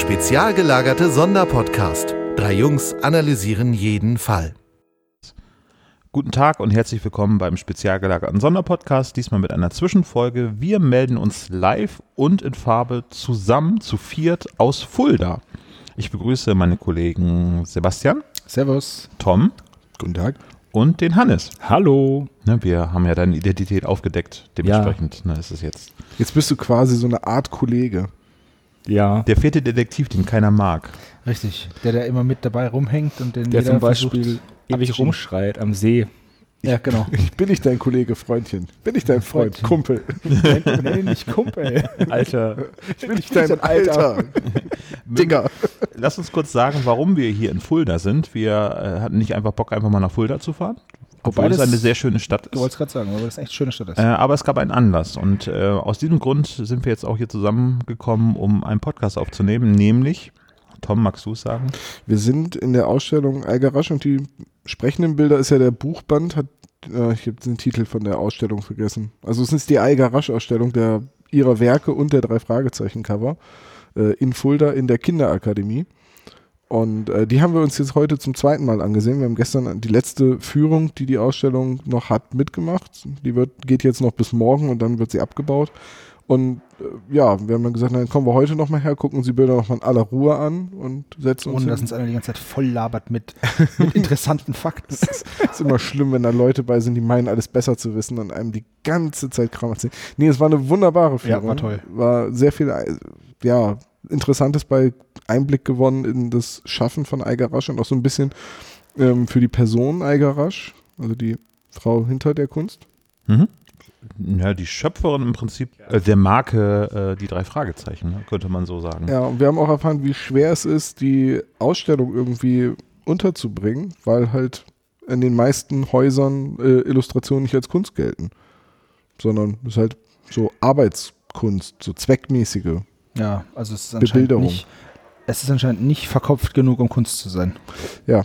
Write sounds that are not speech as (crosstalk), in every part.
Spezial gelagerte Sonderpodcast. Drei Jungs analysieren jeden Fall. Guten Tag und herzlich willkommen beim spezial gelagerten Sonderpodcast. Diesmal mit einer Zwischenfolge. Wir melden uns live und in Farbe zusammen zu viert aus Fulda. Ich begrüße meine Kollegen Sebastian, Servus. Tom Guten Tag. und den Hannes. Hallo. Ne, wir haben ja deine Identität aufgedeckt. Dementsprechend ne, ist es jetzt Jetzt bist du quasi so eine Art Kollege. Ja. der vierte Detektiv, den keiner mag. Richtig, der da immer mit dabei rumhängt und den Der zum Beispiel ewig rumschreit am See. Ja, genau. (laughs) Ich bin nicht dein Kollege, Freundchen. Bin ich dein Freund, Freundchen. Kumpel. Nenn ihn nicht Kumpel. Alter. Ich bin nicht (laughs) dein Alter. (laughs) Digga. Lass uns kurz sagen, warum wir hier in Fulda sind. Wir äh, hatten nicht einfach Bock, einfach mal nach Fulda zu fahren. Obwohl Wobei es das- eine sehr schöne Stadt Du wolltest ist. gerade sagen, weil das echt eine schöne Stadt ist. Äh, aber es gab einen Anlass und äh, aus diesem Grund sind wir jetzt auch hier zusammengekommen, um einen Podcast aufzunehmen, nämlich, Tom, magst du es sagen? Wir sind in der Ausstellung Algarasch und die sprechenden Bilder ist ja der Buchband. Hat, äh, ich habe den Titel von der Ausstellung vergessen. Also es ist die Algarasch-Ausstellung der ihrer Werke und der drei Fragezeichen-Cover äh, in Fulda in der Kinderakademie. Und äh, die haben wir uns jetzt heute zum zweiten Mal angesehen. Wir haben gestern die letzte Führung, die die Ausstellung noch hat, mitgemacht. Die wird, geht jetzt noch bis morgen und dann wird sie abgebaut. Und äh, ja, wir haben dann gesagt, dann kommen wir heute nochmal her, gucken uns die Bilder nochmal in aller Ruhe an und setzen uns dass hin. uns einer die ganze Zeit voll labert mit, (laughs) mit interessanten Fakten. ist immer schlimm, wenn da Leute bei sind, die meinen, alles besser zu wissen und einem die ganze Zeit Kram erzählen. Nee, es war eine wunderbare Führung. Ja, war toll. War sehr viel, ja, Interessantes bei Einblick gewonnen in das Schaffen von Algarasch und auch so ein bisschen ähm, für die Person Algarasch, also die Frau hinter der Kunst. Mhm. Ja, die Schöpferin im Prinzip äh, der Marke äh, Die drei Fragezeichen, ne, könnte man so sagen. Ja, und wir haben auch erfahren, wie schwer es ist, die Ausstellung irgendwie unterzubringen, weil halt in den meisten Häusern äh, Illustrationen nicht als Kunst gelten, sondern es ist halt so Arbeitskunst, so zweckmäßige. Ja, also es ist anscheinend Bebilderung. nicht, es ist anscheinend nicht verkopft genug, um Kunst zu sein. Ja,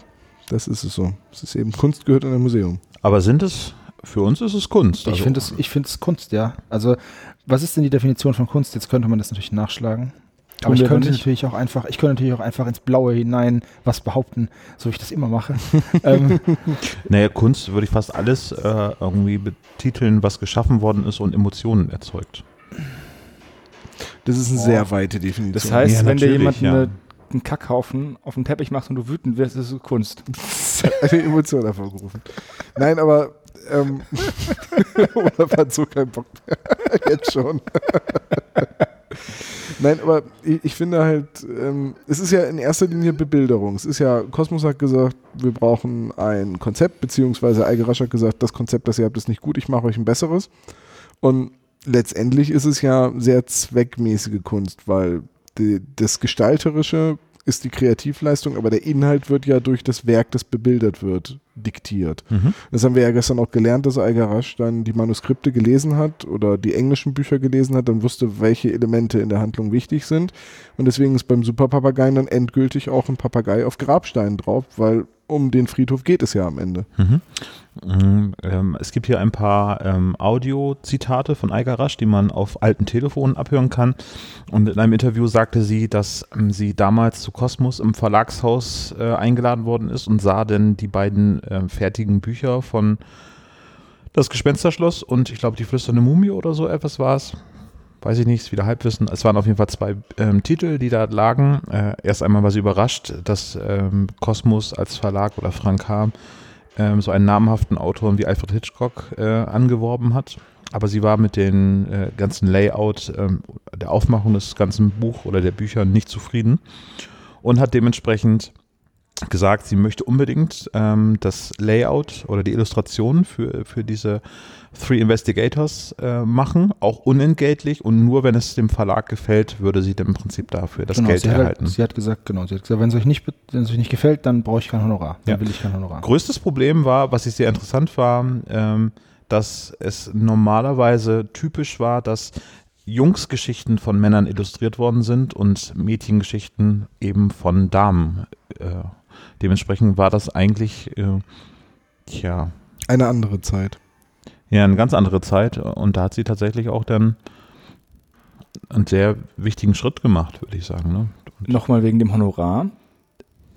das ist es so. Es ist eben Kunst gehört in ein Museum. Aber sind es, für uns ist es Kunst. Ich Also, finde es, ich finde es Kunst, ja. Also, was ist denn die Definition von Kunst? Jetzt könnte man das natürlich nachschlagen. Aber Tun ich wir könnte nicht. natürlich auch einfach, ich könnte natürlich auch einfach ins Blaue hinein was behaupten, so wie ich das immer mache. (laughs) ähm, Naja, Kunst würde ich fast alles äh, irgendwie betiteln, was geschaffen worden ist und Emotionen erzeugt. Das ist eine Oh. sehr weite Definition. Das heißt, Ja, wenn dir jemand ja. eine, einen Kackhaufen auf den Teppich macht und du wütend wirst, ist es Kunst. (laughs) eine Emotion hervorgerufen. Nein, aber ähm, (laughs) Olaf hat so keinen Bock mehr. (laughs) Jetzt schon. Nein, aber ich, ich finde halt, ähm, es ist ja in erster Linie Bebilderung. Es ist ja, Kosmos hat gesagt, wir brauchen ein Konzept, beziehungsweise Algerasch hat gesagt, das Konzept, das ihr habt, ist nicht gut, ich mache euch ein besseres. Und letztendlich ist es ja sehr zweckmäßige Kunst, weil die, das Gestalterische ist die Kreativleistung, aber der Inhalt wird ja durch das Werk, das bebildert wird, diktiert. Mhm. Das haben wir ja gestern auch gelernt, dass Algarasch dann die Manuskripte gelesen hat oder die englischen Bücher gelesen hat, dann wusste, welche Elemente in der Handlung wichtig sind. Und deswegen ist beim Superpapageien dann endgültig auch ein Papagei auf Grabstein drauf, weil um den Friedhof geht es ja am Ende. Mhm. Mhm, ähm, es gibt hier ein paar ähm, Audio-Zitate von Algarasch, die man auf alten Telefonen abhören kann. Und in einem Interview sagte sie, dass ähm, sie damals zu Kosmos im Verlagshaus äh, eingeladen worden ist und sah denn die beiden ähm, fertigen Bücher von Das Gespensterschloss und ich glaube die flüsternde Mumie oder so etwas war es. Weiß ich nicht, wieder Halbwissen. Es waren auf jeden Fall zwei ähm, Titel, die da lagen. Äh, erst einmal war sie überrascht, dass ähm, Kosmos als Verlag oder Frank H ähm, so einen namhaften Autoren wie Alfred Hitchcock äh, angeworben hat. Aber sie war mit dem äh, ganzen Layout, ähm, der Aufmachung des ganzen Buch oder der Bücher nicht zufrieden und hat dementsprechend gesagt, sie möchte unbedingt ähm, das Layout oder die Illustration für, für diese Three Investigators äh, machen, auch unentgeltlich und nur wenn es dem Verlag gefällt, würde sie dann im Prinzip dafür das genau, Geld sie, hat erhalten. halt, sie hat gesagt, genau, sie hat gesagt, wenn es euch nicht, wenn es euch nicht gefällt, dann brauche ich kein Honorar. Dann Ja. will ich kein Honorar. Größtes Problem war, was ich sehr interessant war, ähm, dass es normalerweise typisch war, dass Jungsgeschichten von Männern illustriert worden sind und Mädchengeschichten eben von Damen. Äh, dementsprechend war das eigentlich, äh, tja, Eine andere Zeit. Ja, eine ganz andere Zeit und da hat sie tatsächlich auch dann einen sehr wichtigen Schritt gemacht, würde ich sagen. Ne? Nochmal wegen dem Honorar.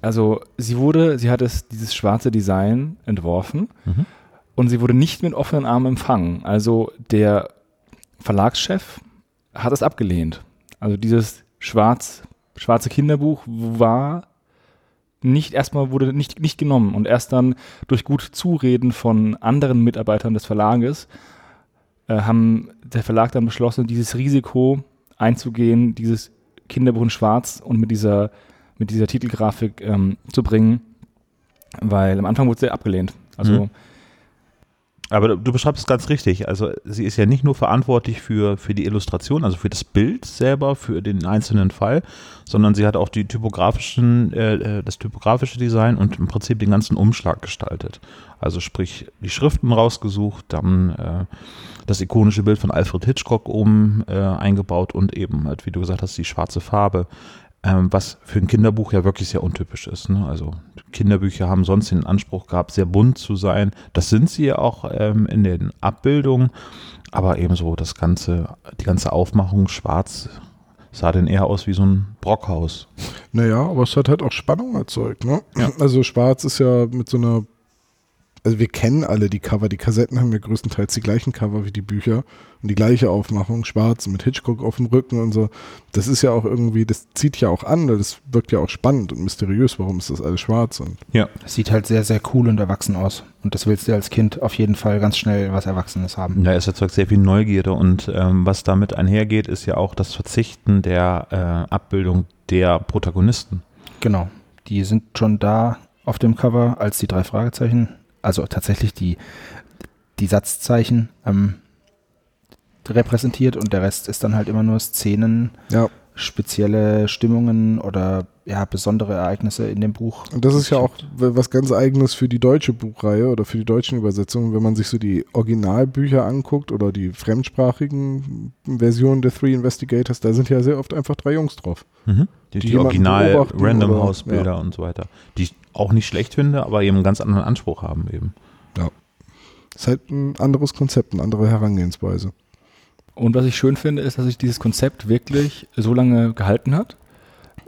Also sie wurde, sie hat es, dieses schwarze Design entworfen Mhm. und sie wurde nicht mit offenen Armen empfangen. Also der Verlagschef hat es abgelehnt. Also dieses schwarz, schwarze Kinderbuch war nicht erstmal wurde nicht, nicht genommen und erst dann durch gut Zureden von anderen Mitarbeitern des Verlages äh, haben der Verlag dann beschlossen, dieses Risiko einzugehen, dieses Kinderbuch in Schwarz und mit dieser mit dieser Titelgrafik ähm, zu bringen, weil am Anfang wurde sie abgelehnt. Also Mhm. Aber du beschreibst es ganz richtig. Also sie ist ja nicht nur verantwortlich für, für die Illustration, also für das Bild selber, für den einzelnen Fall, sondern sie hat auch die typografischen, äh, äh, das typografische Design und im Prinzip den ganzen Umschlag gestaltet. Also sprich die Schriften rausgesucht, dann äh, das ikonische Bild von Alfred Hitchcock oben äh, eingebaut und eben halt, wie du gesagt hast, die schwarze Farbe. Ähm, was für ein Kinderbuch ja wirklich sehr untypisch ist. Ne? Also Kinderbücher haben sonst den Anspruch gehabt, sehr bunt zu sein. Das sind sie ja auch ähm, in den Abbildungen, aber ebenso das ganze, die ganze Aufmachung schwarz sah denn eher aus wie so ein Brockhaus. Naja, aber es hat halt auch Spannung erzeugt, ne? Also Schwarz ist ja mit so einer, also wir kennen alle die Cover, die Kassetten haben ja größtenteils die gleichen Cover wie die Bücher und die gleiche Aufmachung, schwarz mit Hitchcock auf dem Rücken und so. Das ist ja auch irgendwie, das zieht ja auch an, das wirkt ja auch spannend und mysteriös, warum ist das alles schwarz und Ja. Das sieht halt sehr, sehr cool und erwachsen aus. Und das willst du als Kind auf jeden Fall ganz schnell was Erwachsenes haben. Ja, es erzeugt sehr viel Neugierde und ähm, was damit einhergeht, ist ja auch das Verzichten der äh, Abbildung der Protagonisten. Genau. Die sind schon da auf dem Cover als die drei Fragezeichen. Also tatsächlich die, die Satzzeichen ähm, repräsentiert und der Rest ist dann halt immer nur Szenen, ja. spezielle Stimmungen oder ja, besondere Ereignisse in dem Buch. Und das ist ja auch was ganz eigenes für die deutsche Buchreihe oder für die deutschen Übersetzungen, wenn man sich so die Originalbücher anguckt oder die fremdsprachigen Versionen der Three Investigators, da sind ja sehr oft einfach drei Jungs drauf. Mhm. Die, Die die Original Random House Bilder und so weiter. Die auch nicht schlecht finde, aber eben einen ganz anderen Anspruch haben eben. ist halt ein anderes Konzept, eine andere Herangehensweise. Und was ich schön finde, ist, dass sich dieses Konzept wirklich so lange gehalten hat.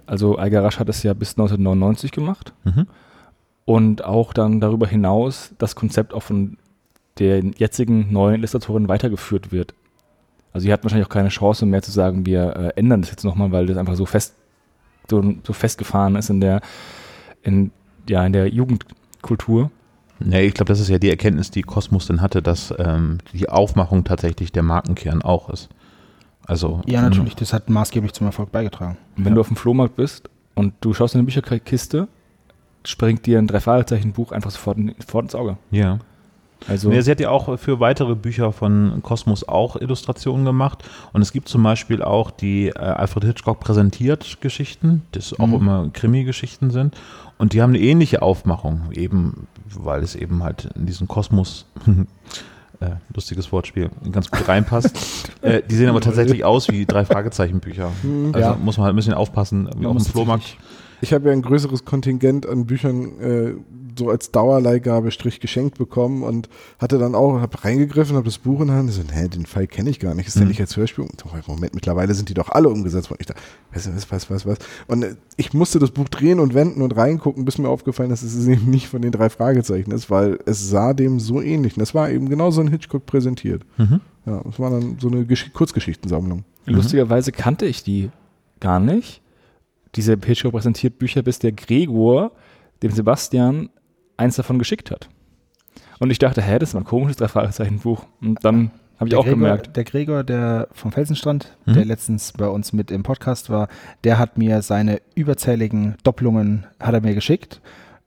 Also Algarasch hat es ja bis 1999 gemacht Mhm. und auch dann darüber hinaus das Konzept auch von der jetzigen neuen Illustratorin weitergeführt wird. Also sie hat wahrscheinlich auch keine Chance mehr zu sagen, wir äh, ändern das jetzt nochmal, weil das einfach so fest so, so festgefahren ist in der in ja in der Jugendkultur. Nee, ich glaube, das ist ja die Erkenntnis, die Kosmos dann hatte, dass ähm, die Aufmachung tatsächlich der Markenkern auch ist. Also Ja, natürlich, das hat maßgeblich zum Erfolg beigetragen. Und wenn du auf dem Flohmarkt bist und du schaust in eine Bücherkiste, springt dir ein Drei-Fragezeichen-Buch einfach sofort, in, sofort ins Auge. Ja. Also Nee, sie hat ja auch für weitere Bücher von Kosmos auch Illustrationen gemacht. Und es gibt zum Beispiel auch die äh, Alfred Hitchcock präsentiert Geschichten, das auch Mhm. immer Krimi-Geschichten sind. Und die haben eine ähnliche Aufmachung, eben, weil es eben halt in diesen Kosmos, (laughs) äh, lustiges Wortspiel, ganz gut reinpasst. (laughs) äh, die sehen aber tatsächlich aus wie drei Fragezeichen-Bücher. Also Ja. muss man halt ein bisschen aufpassen, wie auf dem Flohmarkt. Ich habe ja ein größeres Kontingent an Büchern äh, so als Dauerleihgabe Strich geschenkt bekommen und hatte dann auch, habe reingegriffen, habe das Buch in der Hand, so, hä, den Fall kenne ich gar nicht, ist der Mhm. nicht als Hörspiel? Moment, mittlerweile sind die doch alle umgesetzt worden. Ich dachte, was, was, was, was, was? Und äh, ich musste das Buch drehen und wenden und reingucken, bis mir aufgefallen ist, dass es eben nicht von den drei Fragezeichen ist, weil es sah dem so ähnlich. Und das war eben genau so ein Hitchcock präsentiert. Mhm. Ja, das war dann so eine Gesch Kurzgeschichtensammlung. lustigerweise kannte ich die gar nicht. Diese Hitchcock präsentiert Bücher, bis der Gregor dem Sebastian eins davon geschickt hat. Und ich dachte, hä, das ist mal ein komisches Drei-Fragezeichen-Buch. Und dann habe ich Der auch Gregor, gemerkt, Der Gregor, der vom Felsenstrand, Mhm. der letztens bei uns mit im Podcast war, der hat mir seine überzähligen Doppelungen, hat er mir geschickt.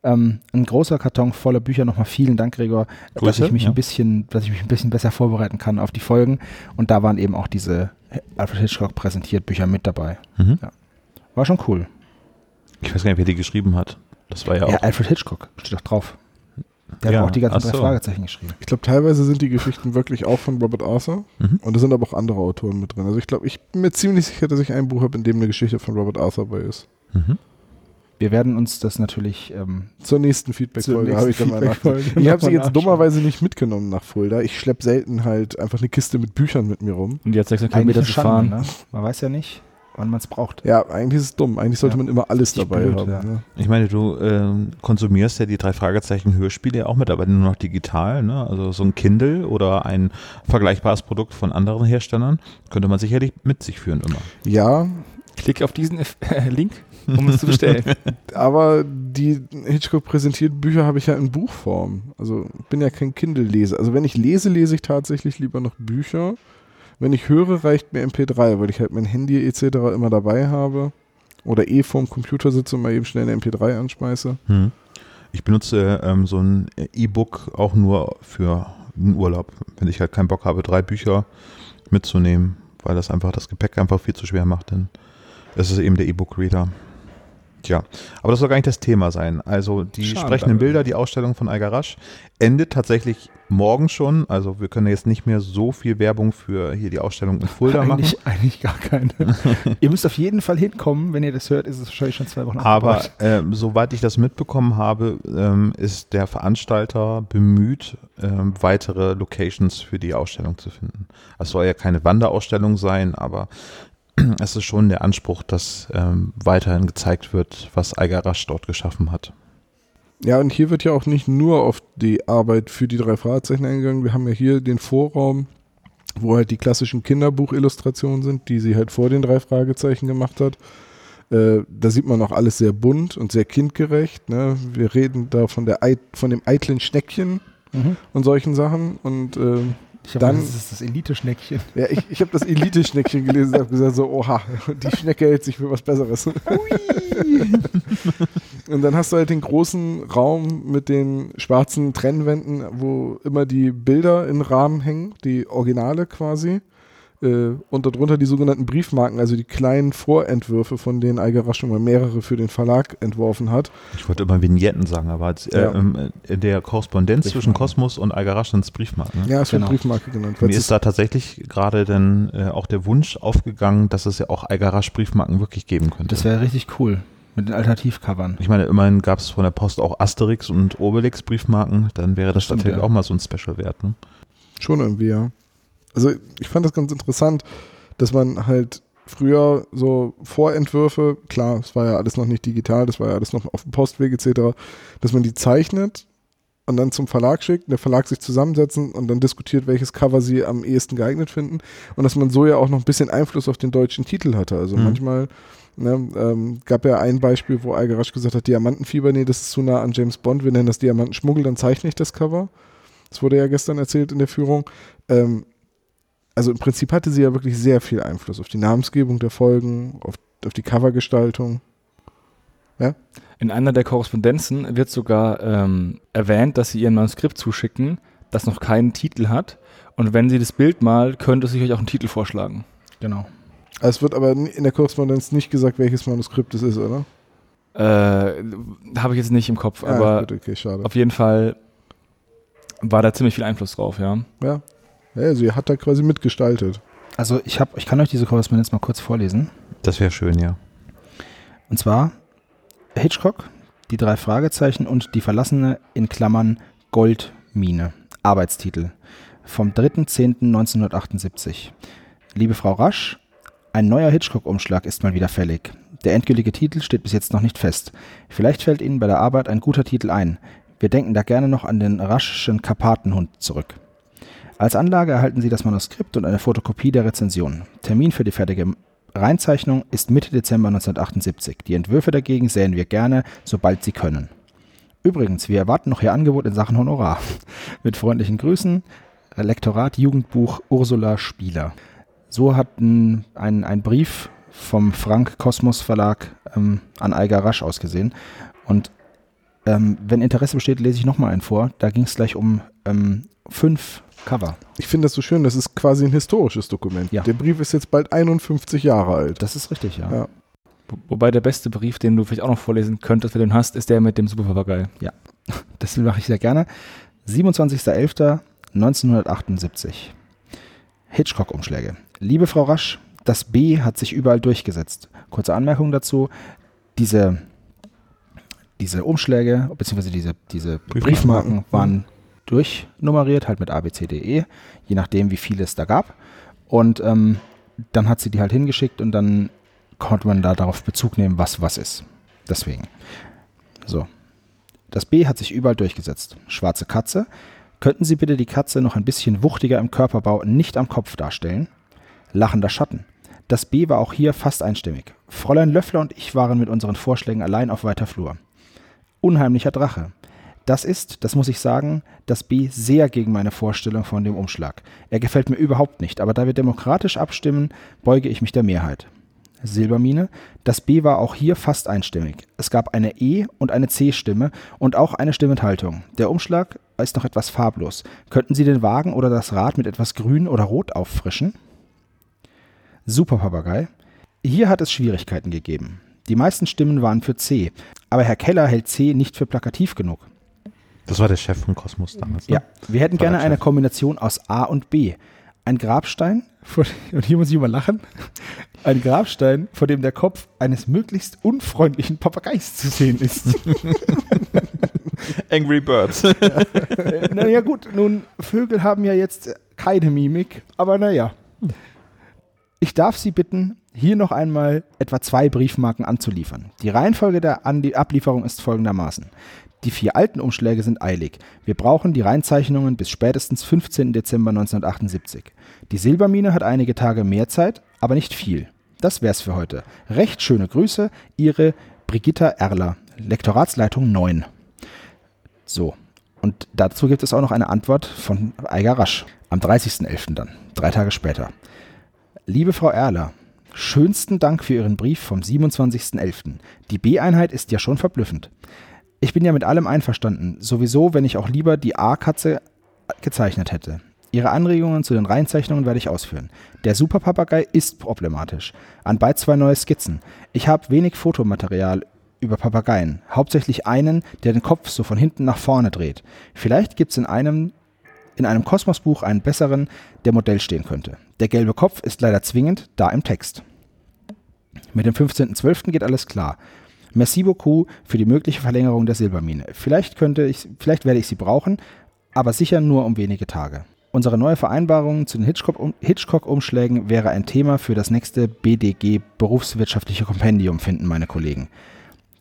Ähm, ein großer Karton voller Bücher. Nochmal vielen Dank, Gregor, dass Grüße, ich mich ja. ein bisschen, dass ich mich ein bisschen besser vorbereiten kann auf die Folgen. Und da waren eben auch diese Alfred Hitchcock präsentiert Bücher mit dabei. Mhm. War schon cool. Ich weiß gar nicht, wer die geschrieben hat. Das war ja Ja, auch. Alfred Hitchcock steht doch drauf. Der Ja, hat auch die ganzen drei so. Fragezeichen geschrieben. Ich glaube, teilweise sind die Geschichten wirklich auch von Robert Arthur. Mhm. Und da sind aber auch andere Autoren mit drin. Also ich glaube, ich bin mir ziemlich sicher, dass ich ein Buch habe, in dem eine Geschichte von Robert Arthur bei ist. Mhm. Wir werden uns das natürlich ähm, Zur nächsten Feedback-Folge habe ich dann mal nächsten nachgeguckt. Feedback-Folge (laughs) Ich habe sie jetzt dummerweise nicht mitgenommen nach Fulda. Ich schleppe selten halt einfach eine Kiste mit Büchern mit mir rum. und jetzt 600 eigentlich Kilometer eine zu fahren. ne? Man weiß ja nicht. Wann man es braucht. Ja, eigentlich ist es dumm. Eigentlich sollte Ja. man immer alles dabei blöd, haben. ja. Ne? Ich meine, du ähm, konsumierst ja die drei Fragezeichen Hörspiele ja auch mit, aber nur noch digital. Ne? Also so ein Kindle oder ein vergleichbares Produkt von anderen Herstellern könnte man sicherlich mit sich führen immer. Ja, Klick auf diesen äh, (laughs) Link, um es zu bestellen. (laughs) aber die Hitchcock präsentiert Bücher habe ich ja in Buchform. Also ich bin ja kein Kindle-Leser. Also wenn ich lese, lese ich tatsächlich lieber noch Bücher. Wenn ich höre, reicht mir MP3, weil ich halt mein Handy etc. immer dabei habe. Oder eh vorm Computer sitze und mal eben schnell eine MP3 anschmeiße. Hm. Ich benutze ähm, so ein E-Book auch nur für einen Urlaub, wenn ich halt keinen Bock habe, drei Bücher mitzunehmen, weil das einfach das Gepäck einfach viel zu schwer macht. Ist es eben der E-Book-Reader. Tja, aber das soll gar nicht das Thema sein. Also die Schade, sprechenden Bilder, die Ausstellung von Algarasch endet tatsächlich morgen schon. Also wir können jetzt nicht mehr so viel Werbung für hier die Ausstellung in Fulda machen. Eigentlich, eigentlich gar keine. (laughs) ihr müsst auf jeden Fall hinkommen. Wenn ihr das hört, ist es wahrscheinlich schon zwei Wochen Aber ähm, soweit ich das mitbekommen habe, ähm, ist der Veranstalter bemüht, ähm, weitere Locations für die Ausstellung zu finden. Es soll ja keine Wanderausstellung sein, aber (clears throat) es ist schon der Anspruch, dass ähm, weiterhin gezeigt wird, was Algarasch dort geschaffen hat. Ja, und hier wird ja auch nicht nur auf die Arbeit für die drei Fragezeichen eingegangen. Wir haben ja hier den Vorraum, wo halt die klassischen Kinderbuchillustrationen sind, die sie halt vor den drei Fragezeichen gemacht hat. Äh, da sieht man auch alles sehr bunt und sehr kindgerecht. Ne? Wir reden da von, der Eit von dem eitlen Schneckchen Mhm. und solchen Sachen. Und ähm, Ich dann- dann, das ist das Elite-Schneckchen. ja, ich, ich habe das Elite-Schneckchen gelesen und habe gesagt, so, oha, die Schnecke hält sich für was Besseres. und dann hast du halt den großen Raum mit den schwarzen Trennwänden, wo immer die Bilder in Rahmen hängen, die Originale quasi. Äh, und darunter die sogenannten Briefmarken, also die kleinen Vorentwürfe, von denen Algerasch schon mal mehrere für den Verlag entworfen hat. Ich wollte immer Vignetten sagen, aber als, äh, Ja. ähm, in der Korrespondenz zwischen. Kosmos und Algarasch sind es Briefmarken. Ne? Ja, es wird Genau. Briefmarke genannt. Mir ist da tatsächlich gerade dann äh, auch der Wunsch aufgegangen, dass es ja auch Algarasch Briefmarken wirklich geben könnte. Das wäre richtig cool. Mit den Alternativcovern. Ich meine, immerhin gab es von der Post auch Asterix und Obelix Briefmarken, dann wäre das Stimmt, natürlich ja. auch mal so ein Special wert. Ne? Schon irgendwie, ja. Also ich fand das ganz interessant, dass man halt früher so Vorentwürfe, klar, es war ja alles noch nicht digital, das war ja alles noch auf dem Postweg etc., dass man die zeichnet und dann zum Verlag schickt, der Verlag sich zusammensetzen und dann diskutiert, welches Cover sie am ehesten geeignet finden und dass man so ja auch noch ein bisschen Einfluss auf den deutschen Titel hatte. Also Mhm. manchmal ne, ähm, gab ja ein Beispiel, wo Algarasch gesagt hat, Diamantenfieber, nee, das ist zu nah an James Bond, wir nennen das Diamantenschmuggel, dann zeichne ich das Cover. Das wurde ja gestern erzählt in der Führung. Ähm, also im Prinzip hatte sie ja wirklich sehr viel Einfluss auf die Namensgebung der Folgen, auf, auf die Covergestaltung. In einer der Korrespondenzen wird sogar ähm, erwähnt, dass sie ihr Manuskript zuschicken, das noch keinen Titel hat. Und wenn sie das Bild malt, könnte sie euch auch einen Titel vorschlagen. Genau. Also es wird aber in der Korrespondenz nicht gesagt, welches Manuskript es ist, oder? Äh, Habe ich jetzt nicht im Kopf, Ah, aber gut, okay, schade. auf jeden Fall war da ziemlich viel Einfluss drauf, ja. Ja. Ja, sie hat da quasi mitgestaltet. Also ich, hab, ich kann euch diese Korrespondenz mal kurz vorlesen. Das wäre schön, ja. Und zwar Hitchcock, die drei Fragezeichen und die verlassene in Klammern Goldmine. Arbeitstitel. Vom 3.10.1978. Liebe Frau Rasch, ein neuer Hitchcock-Umschlag ist mal wieder fällig. Der endgültige Titel steht bis jetzt noch nicht fest. Vielleicht fällt Ihnen bei der Arbeit ein guter Titel ein. Wir denken da gerne noch an den raschschen Karpatenhund zurück. Als Anlage erhalten Sie das Manuskript und eine Fotokopie der Rezension. Termin für die fertige Reinzeichnung ist Mitte Dezember 1978. Die Entwürfe dagegen sähen wir gerne, sobald Sie können. Übrigens, wir erwarten noch Ihr Angebot in Sachen Honorar. (laughs) Mit freundlichen Grüßen, Lektorat Jugendbuch Ursula Spieler. So hat ein, ein, Brief vom Frank Kosmos Verlag ähm, an Alga Rasch ausgesehen. Und ähm, wenn Interesse besteht, lese ich nochmal einen vor. Da ging es gleich um ähm, fünf Cover. Ich finde das so schön, das ist quasi ein historisches Dokument. Ja. Der Brief ist jetzt bald 51 Jahre alt. Das ist richtig, ja. Ja. Wo- Wobei der beste Brief, den du vielleicht auch noch vorlesen könntest, wenn du den hast, ist der mit dem Superpapagei. (laughs) Das mache ich sehr gerne. 27.11.1978. Hitchcock-Umschläge. Liebe Frau Rasch, das B hat sich überall durchgesetzt. Kurze Anmerkung dazu. Diese, diese Umschläge, beziehungsweise diese, diese Briefmarken waren durchnummeriert, halt mit A, B, C, D, E, je nachdem, wie viele es da gab. Und ähm, dann hat sie die halt hingeschickt und dann konnte man da darauf Bezug nehmen, was was ist. Deswegen. So. Das B hat sich überall durchgesetzt. Schwarze Katze. Könnten Sie bitte die Katze noch ein bisschen wuchtiger im Körperbau, nicht am Kopf darstellen? Lachender Schatten. Das B war auch hier fast einstimmig. Fräulein Löffler und ich waren mit unseren Vorschlägen allein auf weiter Flur. Unheimlicher Drache. Das ist, das muss ich sagen, das B sehr gegen meine Vorstellung von dem Umschlag. Er gefällt mir überhaupt nicht, aber da wir demokratisch abstimmen, beuge ich mich der Mehrheit. Silbermine. Das B war auch hier fast einstimmig. Es gab eine E- und eine C-Stimme und auch eine Stimmenthaltung. Der Umschlag ist noch etwas farblos. Könnten Sie den Wagen oder das Rad mit etwas Grün oder Rot auffrischen? Super Papagei. Hier hat es Schwierigkeiten gegeben. Die meisten Stimmen waren für C, aber Herr Keller hält C nicht für plakativ genug. Das war der Chef von Kosmos damals. Ne? Ja, wir hätten gerne eine. Kombination aus A und B. Ein Grabstein, vor, (laughs) und hier muss ich mal lachen, ein Grabstein, vor dem der Kopf eines möglichst unfreundlichen Papageis zu sehen ist. (laughs) Angry Birds. (laughs) Naja gut, nun, Vögel haben ja jetzt keine Mimik, aber naja. Ich darf Sie bitten, hier noch einmal etwa zwei Briefmarken anzuliefern. Die Reihenfolge der An Ablieferung ist folgendermaßen. Die vier alten Umschläge sind eilig. Wir brauchen die Reinzeichnungen bis spätestens 15. Dezember 1978. Die Silbermine hat einige Tage mehr Zeit, aber nicht viel. Das wär's für heute. Recht schöne Grüße, Ihre Brigitta Erler, Lektoratsleitung 9. So, und dazu gibt es auch noch eine Antwort von Eiger Rasch. Am 30.11. dann, drei Tage später. Liebe Frau Erler, schönsten Dank für Ihren Brief vom 27.11. Die B-Einheit ist ja schon verblüffend. Ich bin ja mit allem einverstanden, sowieso, wenn ich auch lieber die A-Katze gezeichnet hätte. Ihre Anregungen zu den Reihenzeichnungen werde ich ausführen. Der Superpapagei ist problematisch. Anbei zwei neue Skizzen. Ich habe wenig Fotomaterial über Papageien. Hauptsächlich einen, der den Kopf so von hinten nach vorne dreht. Vielleicht gibt's in einem in einem Kosmosbuch einen besseren, der Modell stehen könnte. Der gelbe Kopf ist leider zwingend da im Text. Mit dem 15.12. geht alles klar. Merci beaucoup für die mögliche Verlängerung der Silbermine. Vielleicht könnte ich, vielleicht werde ich sie brauchen, aber sicher nur um wenige Tage. Unsere neue Vereinbarung zu den Hitchcock- Hitchcock-Umschlägen wäre ein Thema für das nächste BDG Berufswirtschaftliche Kompendium, finden meine Kollegen.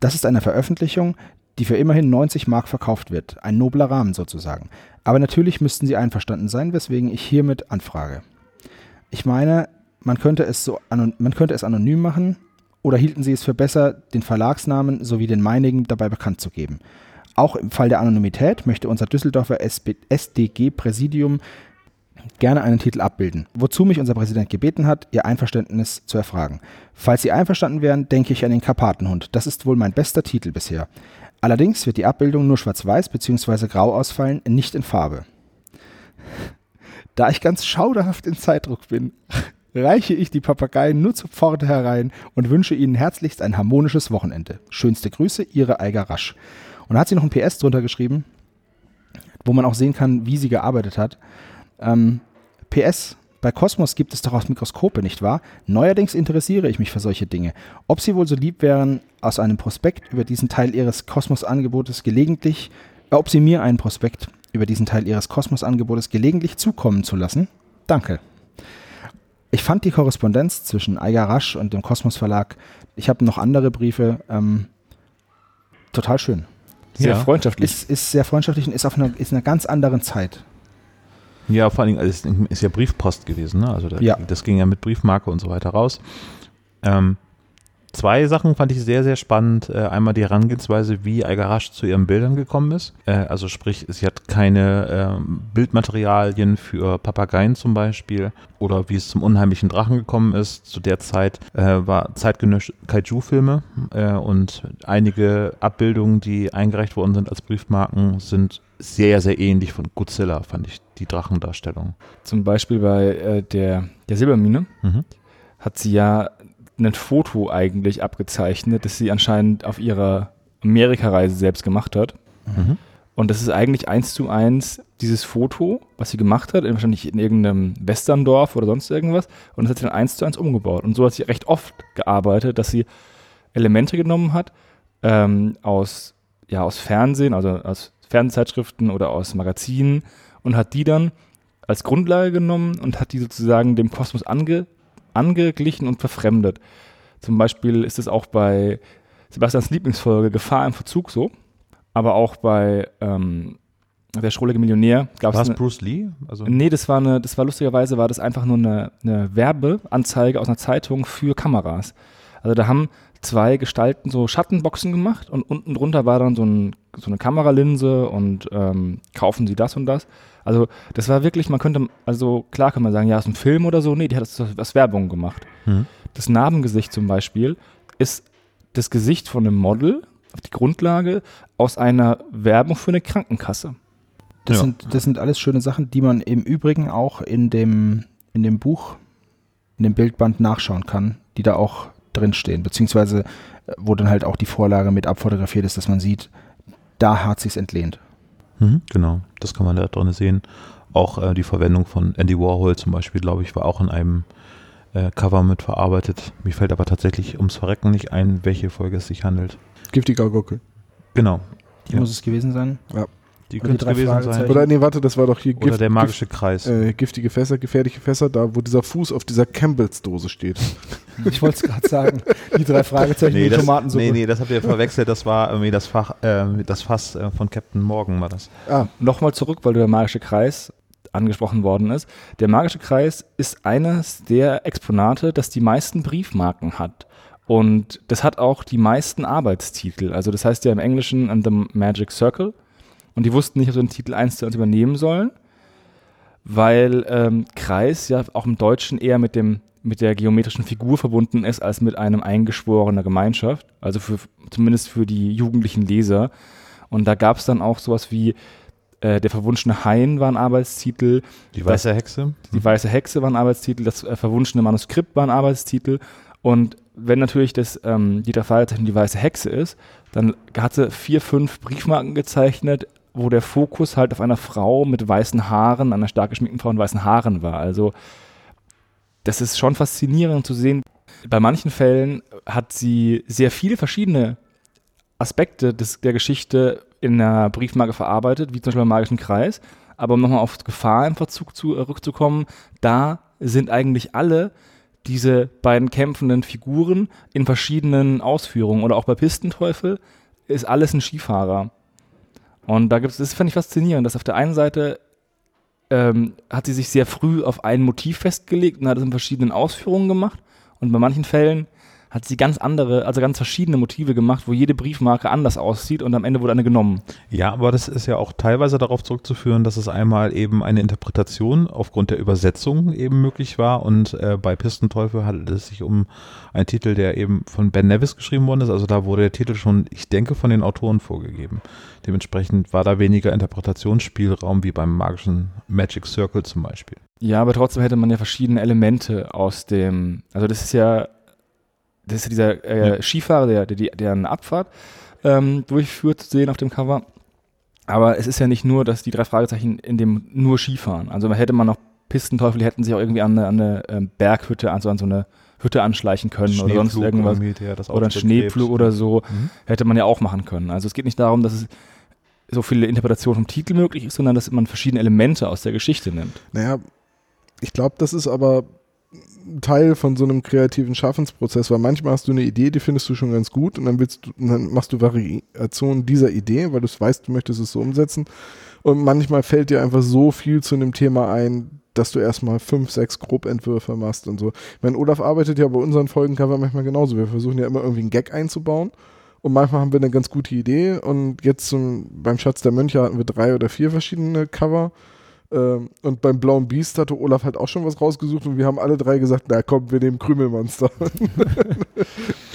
Das ist eine Veröffentlichung, die für immerhin 90 Mark verkauft wird. Ein nobler Rahmen sozusagen. Aber natürlich müssten Sie einverstanden sein, weswegen ich hiermit anfrage. Ich meine, man könnte es, so man könnte es anonym machen oder hielten Sie es für besser, den Verlagsnamen sowie den meinigen dabei bekannt zu geben. Auch im Fall der Anonymität möchte unser Düsseldorfer SDG-Präsidium gerne einen Titel abbilden, wozu mich unser Präsident gebeten hat, Ihr Einverständnis zu erfragen. Falls Sie einverstanden wären, denke ich an den Karpatenhund. Das ist wohl mein bester Titel bisher. Allerdings wird die Abbildung nur schwarz-weiß bzw. grau ausfallen, nicht in Farbe. (laughs) Da ich ganz schauderhaft in Zeitdruck bin, reiche ich die Papageien nur zur Pforte herein und wünsche Ihnen herzlichst ein harmonisches Wochenende. Schönste Grüße, Ihre Eiger Rasch. Und da hat sie noch ein PS drunter geschrieben, wo man auch sehen kann, wie sie gearbeitet hat. Ähm, PS, bei Kosmos gibt es doch auch Mikroskope, nicht wahr? Neuerdings interessiere ich mich für solche Dinge. Ob Sie wohl so lieb wären, aus einem Prospekt über diesen Teil Ihres Kosmos-Angebotes gelegentlich, äh, ob Sie mir einen Prospekt über diesen Teil Ihres Kosmos-Angebotes gelegentlich zukommen zu lassen? Danke. Ich fand die Korrespondenz zwischen Eiger Rasch und dem Kosmos Verlag, ich habe noch andere Briefe, ähm, total schön. Sehr Ja. freundschaftlich. Ist, ist sehr freundschaftlich und ist auf einer, ist in einer ganz anderen Zeit. Ja, vor allen Dingen, also es ist ja Briefpost gewesen, ne? Also da, Ja. das ging ja mit Briefmarke und so weiter raus. Ähm, zwei Sachen fand ich sehr, sehr spannend. Äh, einmal die Herangehensweise, wie Algarasch zu ihren Bildern gekommen ist. Äh, also sprich, sie hat keine ähm, Bildmaterialien für Papageien zum Beispiel oder wie es zum unheimlichen Drachen gekommen ist. Zu der Zeit äh, war zeitgenössische Kaiju-Filme und einige Abbildungen, die eingereicht worden sind als Briefmarken, sind sehr, sehr ähnlich von Godzilla, fand ich, die Drachendarstellung. Zum Beispiel bei äh, der, der Silbermine Mhm. hat sie ja ein Foto eigentlich abgezeichnet, das sie anscheinend auf ihrer Amerikareise selbst gemacht hat. Mhm. Und das ist eigentlich eins zu eins dieses Foto, was sie gemacht hat, wahrscheinlich in irgendeinem Westerndorf oder sonst irgendwas. Und das hat sie dann eins zu eins umgebaut. Und so hat sie recht oft gearbeitet, dass sie Elemente genommen hat ähm, aus, ja, aus Fernsehen, also aus Fernsehzeitschriften oder aus Magazinen und hat die dann als Grundlage genommen und hat die sozusagen dem Kosmos ange, angeglichen und verfremdet. Zum Beispiel ist es auch bei Sebastians Lieblingsfolge Gefahr im Verzug so, aber auch bei ähm, der schrullige Millionär gab War es es Bruce Lee? Also, Nee, das war eine, das war lustigerweise, war das einfach nur eine, eine Werbeanzeige aus einer Zeitung für Kameras. Also da haben zwei Gestalten so Schattenboxen gemacht und unten drunter war dann so, ein, so eine Kameralinse und ähm, kaufen sie das und das. Also das war wirklich, man könnte, also klar kann man sagen, ja, ist ein Film oder so. Nee, die hat das als Werbung gemacht. Mhm. Das Narbengesicht zum Beispiel ist das Gesicht von einem Model auf die Grundlage aus einer Werbung für eine Krankenkasse. Das, Ja. sind, das sind alles schöne Sachen, die man im Übrigen auch in dem, in dem Buch, in dem Bildband nachschauen kann, die da auch drinstehen, beziehungsweise äh, wo dann halt auch die Vorlage mit abfotografiert ist, dass man sieht, da hat sich's entlehnt. Mhm, genau, das kann man da drin sehen. Auch äh, die Verwendung von Andy Warhol zum Beispiel, glaube ich, war auch in einem äh, Cover mit verarbeitet. Mir fällt aber tatsächlich ums Verrecken nicht ein, welche Folge es sich handelt. Giftiger Gockel. Genau, Die Ja. muss es gewesen sein. Oder die könnte drei gewesen sein. Oder nee, warte, das war doch hier Oder der magische Kreis. äh, giftige Fässer, gefährliche Fässer, da wo dieser Fuß auf dieser Campbells-Dose steht. (laughs) Ich wollte es gerade sagen. Die drei Fragezeichen nee, und das, Tomatensuppe. nee, nee, das habt ihr verwechselt. Das war irgendwie das Fach, äh, das Fass äh, von Captain Morgan war das. Ah, Nochmal zurück, weil der magische Kreis angesprochen worden ist. Der magische Kreis ist eines der Exponate, das die meisten Briefmarken hat. Und das hat auch die meisten Arbeitstitel. Also das heißt ja im Englischen The Magic Circle. Und die wussten nicht, ob sie den Titel eins zu eins übernehmen sollen, weil ähm, Kreis ja auch im Deutschen eher mit dem mit der geometrischen Figur verbunden ist als mit einem eingeschworener Gemeinschaft, also für, zumindest für die jugendlichen Leser. Und da gab es dann auch sowas wie äh, Der verwunschene Hain war ein Arbeitstitel, Die weiße Hexe. Die weiße Hexe war ein Arbeitstitel, das äh, verwunschene Manuskript war ein Arbeitstitel. Und wenn natürlich das ähm, die drei Fragezeichen die weiße Hexe ist, dann hat sie vier, fünf Briefmarken gezeichnet, wo der Fokus halt auf einer Frau mit weißen Haaren, einer stark geschminkten Frau mit weißen Haaren war. Also das ist schon faszinierend zu sehen. Bei manchen Fällen hat sie sehr viele verschiedene Aspekte des, der Geschichte in einer Briefmarke verarbeitet, wie zum Beispiel beim Magischen Kreis. Aber um nochmal auf Gefahr im Verzug zu, äh, da sind eigentlich alle diese beiden kämpfenden Figuren in verschiedenen Ausführungen. Oder auch bei Pistenteufel ist alles ein Skifahrer. Und da gibt es, das fand ich faszinierend, dass auf der einen Seite ähm, hat sie sich sehr früh auf ein Motiv festgelegt und hat es in verschiedenen Ausführungen gemacht. Und bei manchen Fällen hat sie ganz andere, also ganz verschiedene Motive gemacht, wo jede Briefmarke anders aussieht und am Ende wurde eine genommen. Ja, aber das ist ja auch teilweise darauf zurückzuführen, dass es einmal eben eine Interpretation aufgrund der Übersetzung eben möglich war und äh, bei Pistenteufel handelt es sich um einen Titel, der eben von Ben Nevis geschrieben worden ist. Also da wurde der Titel schon, ich denke, von den Autoren vorgegeben. Dementsprechend war da weniger Interpretationsspielraum wie beim magischen Magic Circle zum Beispiel. Ja, aber trotzdem hätte man ja verschiedene Elemente aus dem, also das ist ja, das ist ja dieser äh, Skifahrer, der, der, der eine Abfahrt ähm, durchführt, zu sehen auf dem Cover. Aber es ist ja nicht nur, dass die drei Fragezeichen in dem nur Skifahren. Also man hätte man noch Pistenteufel, die hätten sich auch irgendwie an eine, an eine ähm, Berghütte, also an so eine Hütte anschleichen können oder sonst irgendwas. das Oder ein Schneepflug oder so. Mhm. Hätte man ja auch machen können. Also es geht nicht darum, dass es so viele Interpretationen vom Titel möglich ist, sondern dass man verschiedene Elemente aus der Geschichte nimmt. naja, ich glaube, das ist aber Teil von so einem kreativen Schaffensprozess, weil manchmal hast du eine Idee, die findest du schon ganz gut und dann willst du, dann machst du Variationen dieser Idee, weil du weißt, du möchtest es so umsetzen. Und manchmal fällt dir einfach so viel zu einem Thema ein, dass du erstmal fünf, sechs Grobentwürfe machst und so. Ich meine, Olaf arbeitet ja bei unseren Folgencover manchmal genauso. Wir versuchen ja immer irgendwie einen Gag einzubauen. Und manchmal haben wir eine ganz gute Idee. Und jetzt zum, beim Schatz der Mönche hatten wir drei oder vier verschiedene Cover. Ähm, und beim Blauen Biest hatte Olaf halt auch schon was rausgesucht und wir haben alle drei gesagt, na komm, wir nehmen Krümelmonster. (laughs)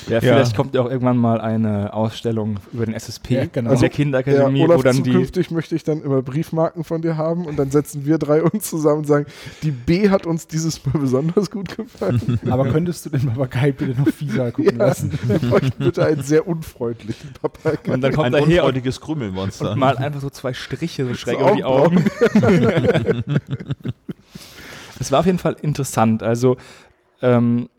Ja, vielleicht kommt ja auch irgendwann mal eine Ausstellung über den SSP Ja, genau. in der Ja, Kinderakademie, Olaf, wo dann die. zukünftig möchte ich dann immer Briefmarken von dir haben und dann setzen wir drei uns zusammen und sagen, die B hat uns dieses Mal besonders gut gefallen. (laughs) Aber könntest du den Papagei bitte noch fieser (laughs) gucken ja, lassen? (laughs) wir bräuchten bitte einen sehr unfreundlichen Papagei. Und dann kommt Ein er her und, unfreudiges Krümelmonster. und mal einfach so zwei Striche so schräg So über die Augen. Es war auf jeden Fall interessant. Also, ähm,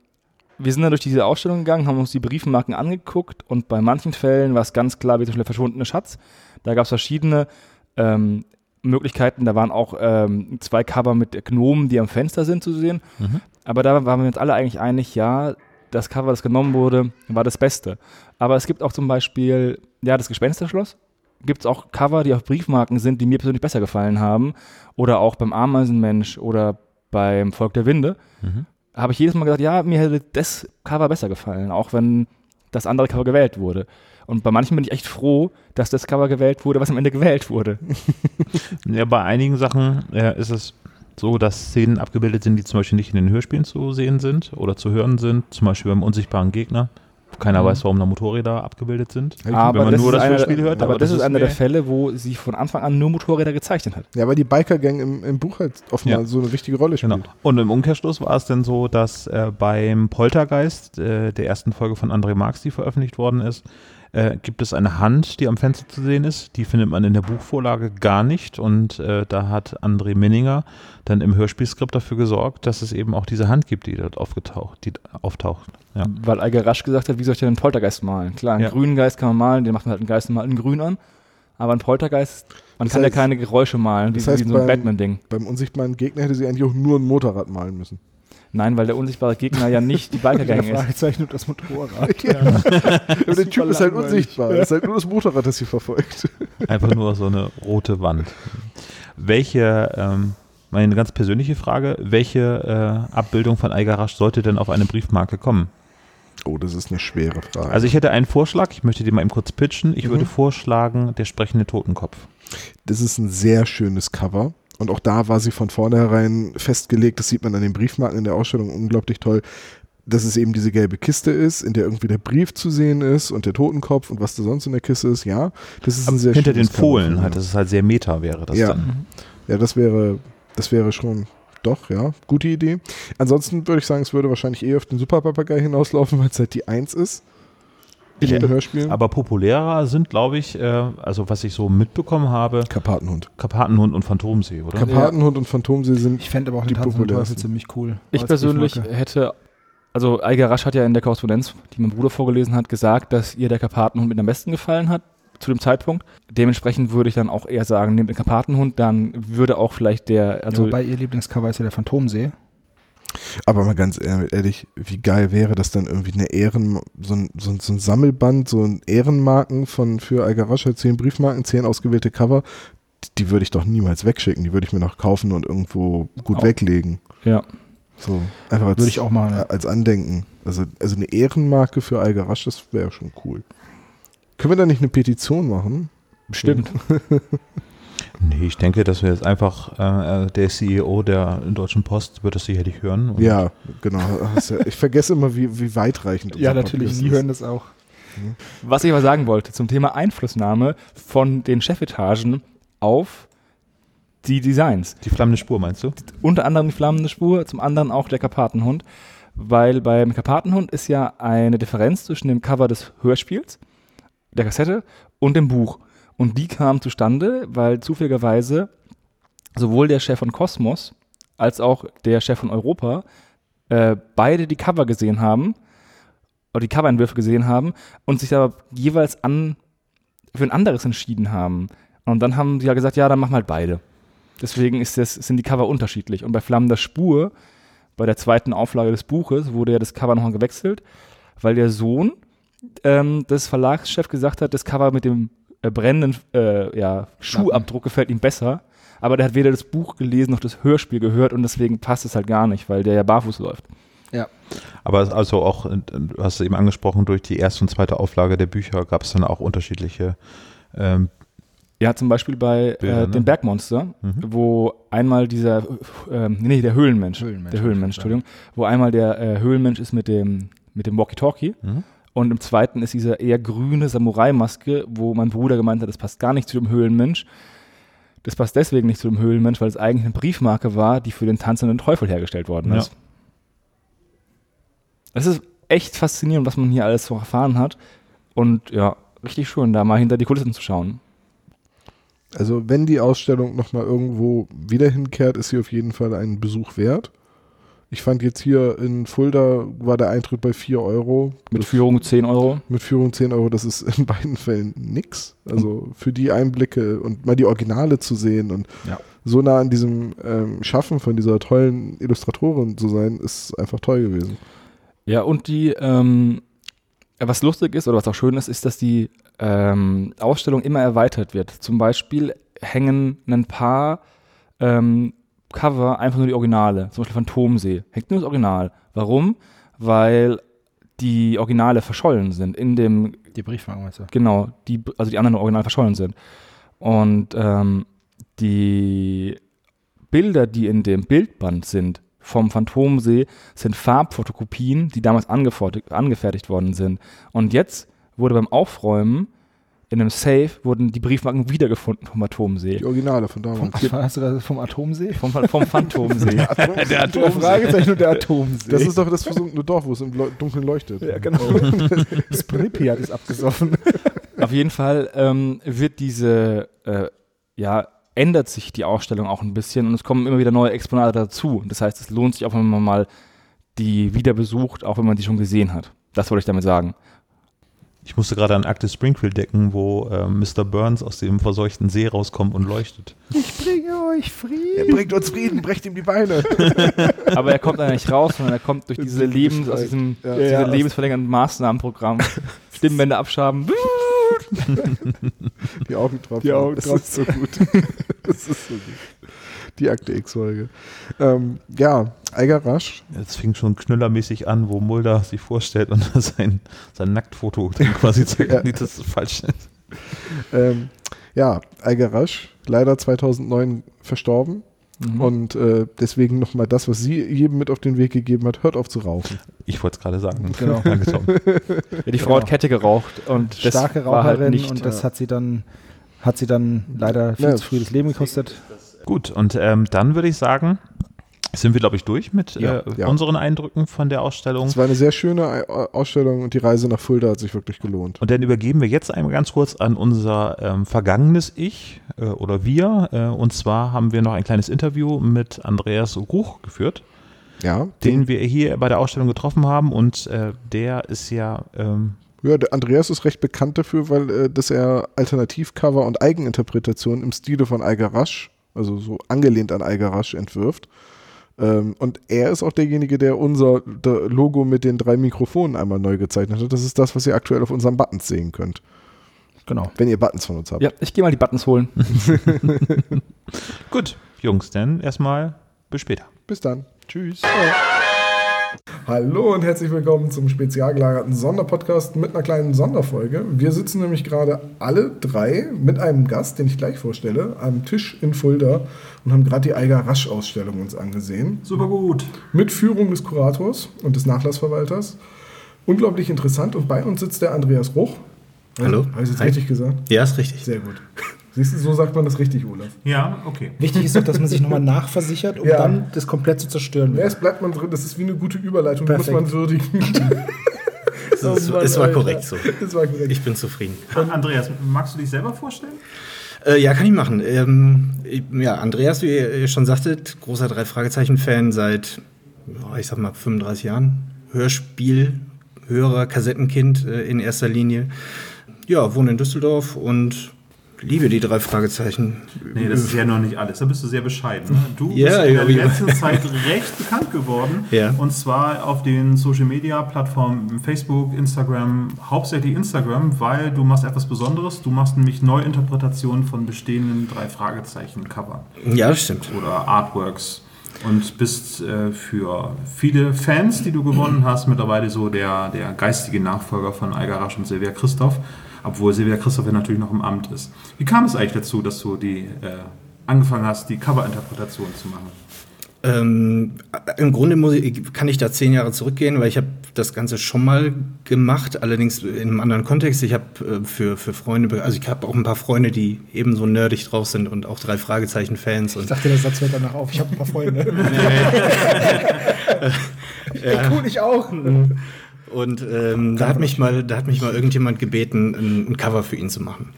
wir sind dann durch diese Ausstellung gegangen, haben uns die Briefmarken angeguckt und bei manchen Fällen war es ganz klar, wie zum Beispiel der verschwundene Schatz. Da gab es verschiedene ähm, Möglichkeiten. Da waren auch ähm, zwei Cover mit Gnomen, die am Fenster sind, zu sehen. Mhm. Aber da waren wir uns alle eigentlich einig, ja, das Cover, das genommen wurde, war das Beste. Aber es gibt auch zum Beispiel, ja, das Gespensterschloss. Gibt es auch Cover, die auf Briefmarken sind, die mir persönlich besser gefallen haben. Oder auch beim Ameisenmensch oder beim Volk der Winde. Mhm. Habe ich jedes Mal gesagt, ja, mir hätte das Cover besser gefallen, auch wenn das andere Cover gewählt wurde. Und bei manchen bin ich echt froh, dass das Cover gewählt wurde, was am Ende gewählt wurde. (laughs) Ja, bei einigen Sachen äh, ist es so, dass Szenen abgebildet sind, die zum Beispiel nicht in den Hörspielen zu sehen sind oder zu hören sind. Zum Beispiel beim unsichtbaren Gegner. Keiner Mhm. weiß, warum da Motorräder abgebildet sind. Aber wenn man das nur ist das einer- Hörspiel hört. Aber das ist einer der Fälle, wo sie von Anfang an nur Motorräder gezeichnet hat. Ja, weil die Biker-Gang im, im Buch halt offenbar Ja. so eine wichtige Rolle spielt. Genau. Und im Umkehrschluss war es dann so, dass äh, beim Poltergeist, äh, der ersten Folge von André Marx, die veröffentlicht worden ist, äh, gibt es eine Hand, die am Fenster zu sehen ist. Die findet man in der Buchvorlage gar nicht. Und äh, da hat André Minninger dann im Hörspielskript dafür gesorgt, dass es eben auch diese Hand gibt, die dort aufgetaucht, die auftaucht. Ja. Weil Eiger rasch gesagt hat, wie soll ich denn einen Poltergeist malen? Klar, einen Ja. grünen Geist kann man malen, den macht man halt einen Geist mal in grün an. Aber ein Poltergeist, man Das kann heißt- ja keine Geräusche malen, wie, das heißt, wie so ein beim- Batman-Ding. Beim unsichtbaren Gegner hätte sie eigentlich auch nur ein Motorrad malen müssen. Nein, weil der unsichtbare Gegner ja nicht die Biker-Gang (laughs) ist. Fragezeichen und das Motorrad. (laughs) Ja. (laughs) Aber der Typ ist halt unsichtbar. Es ist halt nur das Motorrad, das sie verfolgt. Einfach nur so eine rote Wand. Welche, ähm, meine ganz persönliche Frage, welche äh, Abbildung von Eiger sollte denn auf eine Briefmarke kommen? Oh, das ist eine schwere Frage. Also ich hätte einen Vorschlag, ich möchte dir mal eben kurz pitchen. Ich Mhm. würde vorschlagen, der sprechende Totenkopf. das ist ein sehr schönes Cover. Und auch da war sie von vornherein festgelegt. Das sieht man an den Briefmarken in der Ausstellung unglaublich toll. Dass es eben diese gelbe Kiste ist, in der irgendwie der Brief zu sehen ist und der Totenkopf und was da sonst in der Kiste ist. Ja, das ist ein sehr Hinter den Fohlen halt, dass es halt sehr meta wäre. Das Ja. dann. Ja, das wäre, das wäre schon, doch, ja, gute Idee. Ansonsten würde ich sagen, es würde wahrscheinlich eh auf den Superpapagei hinauslaufen, (laughs) weil es halt die Eins ist. In Ja. den Hörspielen. Aber populärer sind, glaube ich, äh, also was ich so mitbekommen habe, Karpatenhund. Karpatenhund und Phantomsee, oder? Karpatenhund und Phantomsee sind Ich fände aber auch Die den Tanz Teufel ziemlich cool. Ich persönlich Briefmarke. hätte, also Eiger Rasch hat ja in der Korrespondenz, die mein Bruder vorgelesen hat, gesagt, dass ihr der Karpatenhund mit am besten gefallen hat zu dem Zeitpunkt. Dementsprechend würde ich dann auch eher sagen, nehmt den Karpatenhund, dann würde auch vielleicht der, also ja, wobei ihr Lieblingscover ist ja der Phantomsee. Aber mal ganz ehr- ehrlich, wie geil wäre das dann irgendwie eine Ehren, so ein, so ein, so ein Sammelband, so ein Ehrenmarken von für Algarascha, zehn Briefmarken, zehn ausgewählte Cover, die würde ich doch niemals wegschicken. Die würde ich mir noch kaufen und irgendwo gut Auch. weglegen. ja. So, einfach als, Würde ich auch machen. als Andenken. Also, also eine Ehrenmarke für Algarasch, das wäre schon cool. Können wir da nicht eine Petition machen? Bestimmt. (laughs) Nee, ich denke, dass wir jetzt einfach, äh, der CEO der Deutschen Post wird das sicherlich hören. Und Ja, genau. Ich vergesse immer, wie, wie weitreichend Ja, natürlich. Sie hören das auch. Was ich aber sagen wollte zum Thema Einflussnahme von den Chefetagen auf die Designs. Die flammende Spur, meinst du? Unter anderem die flammende Spur, zum anderen auch der Karpatenhund. Weil beim Karpatenhund ist ja eine Differenz zwischen dem Cover des Hörspiels, der Kassette und dem Buch. Und die kam zustande, weil zufälligerweise sowohl der Chef von Kosmos als auch der Chef von Europa äh, beide die Cover gesehen haben, oder die Coverentwürfe gesehen haben und sich aber jeweils an, für ein anderes entschieden haben. Und dann haben sie ja gesagt, ja, dann machen wir halt beide. Deswegen ist das, sind die Cover unterschiedlich. Und bei Flammender Spur, bei der zweiten Auflage des Buches, wurde ja das Cover nochmal gewechselt, weil der Sohn ähm, des Verlagschefs gesagt hat, das Cover mit dem äh, brennenden äh, ja, Schuhabdruck gefällt ihm besser. Aber der hat weder das Buch gelesen noch das Hörspiel gehört und deswegen passt es halt gar nicht, weil der ja barfuß läuft. Aber es- also auch, äh, du hast es eben angesprochen, durch die erste und zweite Auflage der Bücher gab es dann auch unterschiedliche ähm, Ja, zum Beispiel bei Bilder, äh, ne? dem Bergmonster, Mhm. wo einmal dieser, ähm, nee, der Höhlenmensch, Höhlenmensch, der Höhlenmensch. Entschuldigung, wo einmal der äh, Höhlenmensch ist mit dem, mit dem Walkie-Talkie Mhm. Und im zweiten ist diese eher grüne Samurai-Maske, wo mein Bruder gemeint hat, das passt gar nicht zu dem Höhlenmensch. Das passt deswegen nicht zu dem Höhlenmensch, weil es eigentlich eine Briefmarke war, die für den tanzenden Teufel hergestellt worden Ja. ist. Es ist echt faszinierend, was man hier alles so erfahren hat. Und ja, richtig schön, da mal hinter die Kulissen zu schauen. Also wenn die Ausstellung nochmal irgendwo wieder hinkehrt, ist sie auf jeden Fall einen Besuch wert. Ich fand jetzt hier in Fulda war der Eintritt bei 4 Euro. Mit Das- Führung 10 Euro. mit Führung 10 Euro, das ist in (laughs) beiden Fällen nix. Also für die Einblicke und mal die Originale zu sehen und Ja. so nah an diesem ähm, Schaffen von dieser tollen Illustratorin zu sein, ist einfach toll gewesen. Ja, und die, ähm, was lustig ist oder was auch schön ist, ist, dass die ähm, Ausstellung immer erweitert wird. Zum Beispiel hängen ein paar ähm, Cover einfach nur die Originale. Zum Beispiel Phantomsee. Hängt nur das Original. Warum? Weil die Originale verschollen sind in dem Die Briefmarken meinst du? Genau, die, also die anderen original verschollen sind. Und ähm, die Bilder, die in dem Bildband sind vom Phantomsee, sind Farbfotokopien, die damals angefertigt worden sind. Und jetzt wurde beim Aufräumen in einem Safe wurden die Briefmarken wiedergefunden vom Phantomsee. Die Originale von damals. Hast du das vom Atomsee? Vom, vom Phantomsee. (laughs) der Der Fragezeichen und der Atomsee. Das ist doch das versunkene Dorf, wo es im Leu- Dunkeln leuchtet. ja, genau. (laughs) das Pripyat ist abgesoffen. (laughs) Auf jeden Fall ähm, wird diese, äh, ja, ändert sich die Ausstellung auch ein bisschen und es kommen immer wieder neue Exponate dazu. Das heißt, es lohnt sich auch, wenn man mal die wieder besucht, auch wenn man die schon gesehen hat. Das wollte ich damit sagen. Ich musste gerade an Akte Springfield decken, wo äh, Mr. Burns aus dem verseuchten See rauskommt und leuchtet. Ich bringe euch Er Frieden. bringt uns Frieden, brecht ihm die Beine. (laughs) Aber er kommt da nicht raus, sondern er kommt durch diese Lebens, aus diesem Ja. diese Ja, lebensverlängernden Maßnahmenprogramm. Stimmbänder abschaben. Die Augentropfen. Die Augentropfen. (laughs) Das ist so gut. das ist so gut. Die Akte X-Folge. Ähm, ja, Eiger Rasch. Es fing schon knüllermäßig an, wo Mulder sich vorstellt und (laughs) sein, sein Nacktfoto (laughs) dann quasi zeigt, Ja. nee, das ist falsch. Ähm, ja, Eiger Rasch, leider 2009 verstorben. Mhm. Und äh, deswegen nochmal das, was sie jedem mit auf den Weg gegeben hat, hört auf zu rauchen. Ich wollte es gerade sagen. (laughs) Genau. Danke, Tom. Ja, die Frau hat Kette geraucht und das Starke war halt Raucherin nicht. und das ja. hat sie dann hat sie dann leider viel Ja. zu früh das Leben gekostet. Gut, und ähm, dann würde ich sagen, sind wir, glaube ich, durch mit Ja. äh, Ja. unseren Eindrücken von der Ausstellung. Es war eine sehr schöne Ei- Ausstellung und die Reise nach Fulda hat sich wirklich gelohnt. Und dann übergeben wir jetzt einmal ganz kurz an unser ähm, vergangenes Ich äh, oder wir. Äh, und zwar haben wir noch ein kleines Interview mit Andreas Ruch geführt, Ja, den wir hier bei der Ausstellung getroffen haben. Und äh, der ist ja, ähm, Ja, Andreas ist recht bekannt dafür, weil äh, dass er Alternativcover und Eigeninterpretationen im Stile von Eiger Rasch, also so angelehnt an Eiger Rasch, entwirft. Ähm, und er ist auch derjenige, der unser der Logo mit den drei Mikrofonen einmal neu gezeichnet hat. Das ist das, was ihr aktuell auf unseren Buttons sehen könnt, Genau. wenn ihr Buttons von uns habt. Ja, ich gehe mal die Buttons holen. (laughs) gut, Jungs, dann erstmal bis später. Bis dann. Tschüss. Hallo und herzlich willkommen zum spezial gelagerten Sonderpodcast mit einer kleinen Sonderfolge. Wir sitzen nämlich gerade alle drei mit einem Gast, den ich gleich vorstelle, am Tisch in Fulda und haben gerade die Eiger Rasch-Ausstellung uns angesehen. Super gut. Mit Führung des Kurators und des Nachlassverwalters. Unglaublich interessant und bei uns sitzt der Andreas Ruch. Hallo. Habe ich es richtig gesagt? Ja, ist richtig. Sehr gut. Siehst du, so sagt man das richtig, Olaf. Ja, okay. Wichtig ist doch, dass man sich nochmal nachversichert, um Ja. dann das komplett zu zerstören. Ja, es bleibt man drin, das ist wie eine gute Überleitung, die muss Perfekt. man würdigen. Es, Mann, es war korrekt so. Das war korrekt. Ich bin zufrieden. Andreas, magst du dich selber vorstellen? Äh, ja, kann ich machen. Ähm, ja, Andreas, wie ihr schon sagtet, großer Drei-Fragezeichen-Fan seit, ja, ich sag mal, 35 Jahren. Hörspiel, Hörer, Kassettenkind äh, in erster Linie. Ja, wohne in Düsseldorf und liebe die drei Fragezeichen. Nee, das ist ja noch nicht alles. Da bist du sehr bescheiden. Ne? Du Ja, bist in der letzten Zeit recht bekannt geworden. (laughs) Ja. Und zwar auf den Social Media Plattformen Facebook, Instagram, hauptsächlich Instagram, weil du machst etwas Besonderes. Du machst nämlich Neuinterpretationen von bestehenden drei Fragezeichen Cover Ja, das stimmt. oder Artworks. Und bist äh, für viele Fans, die du gewonnen hast, mittlerweile so der, der geistige Nachfolger von Eiger Rasch und Silvia Christoph, obwohl Silvia Christoph ja natürlich noch im Amt ist. Wie kam es eigentlich dazu, dass du die äh, angefangen hast, die Coverinterpretation zu machen? Ähm, Im Grunde muss ich, kann ich da zehn Jahre zurückgehen, weil ich habe das Ganze schon mal gemacht, allerdings in einem anderen Kontext. Ich habe äh, für, für Freunde, also ich habe auch ein paar Freunde, die ebenso nerdig drauf sind und auch drei Fragezeichen-Fans. Ich dachte, der Satz hört danach auf. Ich habe ein paar Freunde. ja. Cool, ich auch. Und ähm, da, hat mich mal, da hat mich mal irgendjemand gebeten, ein, ein Cover für ihn zu machen.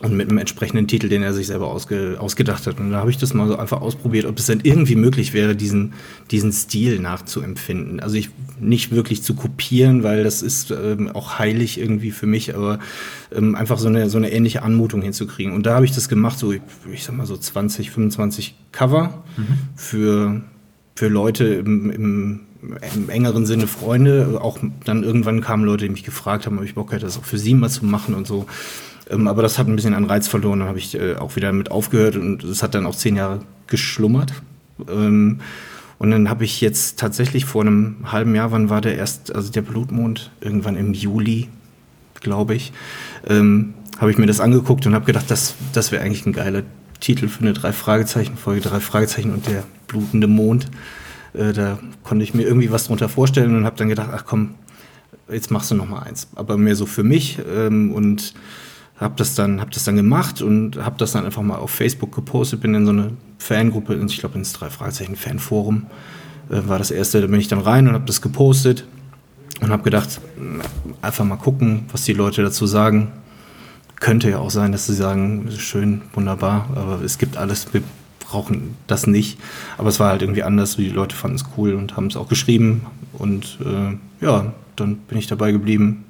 Und mit einem entsprechenden Titel, den er sich selber ausge, ausgedacht hat. Und da habe ich das mal so einfach ausprobiert, ob es denn irgendwie möglich wäre, diesen, diesen Stil nachzuempfinden. Also ich nicht wirklich zu kopieren, weil das ist ähm, auch heilig irgendwie für mich, aber ähm, einfach so eine, so eine ähnliche Anmutung hinzukriegen. Und da habe ich das gemacht, so ich, ich sag mal so 20, 25 Cover für für Leute im, im, im engeren Sinne Freunde. Auch dann irgendwann kamen Leute, die mich gefragt haben, ob ich Bock hätte, das auch für sie mal zu machen und so. Ähm, aber das hat ein bisschen an Reiz verloren. Dann habe ich äh, auch wieder mit aufgehört und es hat dann auch zehn Jahre geschlummert. Ähm, und dann habe ich jetzt tatsächlich vor einem halben Jahr, wann war der erst, also der Blutmond, irgendwann im Juli, glaube ich, ähm, habe ich mir das angeguckt und habe gedacht, das, das wäre eigentlich ein geiler Titel für eine Drei-Fragezeichen-Folge, drei Fragezeichen und der blutende Mond. Äh, da konnte ich mir irgendwie was drunter vorstellen und habe dann gedacht, ach komm, jetzt machst du noch mal eins. Aber mehr so für mich ähm, und habe das dann habe das dann gemacht und habe das dann einfach mal auf Facebook gepostet. Bin in so eine Fangruppe ich glaube ins drei Fragezeichen Fanforum äh, war das erste. Da bin ich dann rein und habe das gepostet und habe gedacht einfach mal gucken was die Leute dazu sagen. Könnte ja auch sein dass sie sagen schön wunderbar aber es gibt alles wir brauchen das nicht aber es war halt irgendwie anders die Leute fanden es cool und haben es auch geschrieben und äh, ja dann bin ich dabei geblieben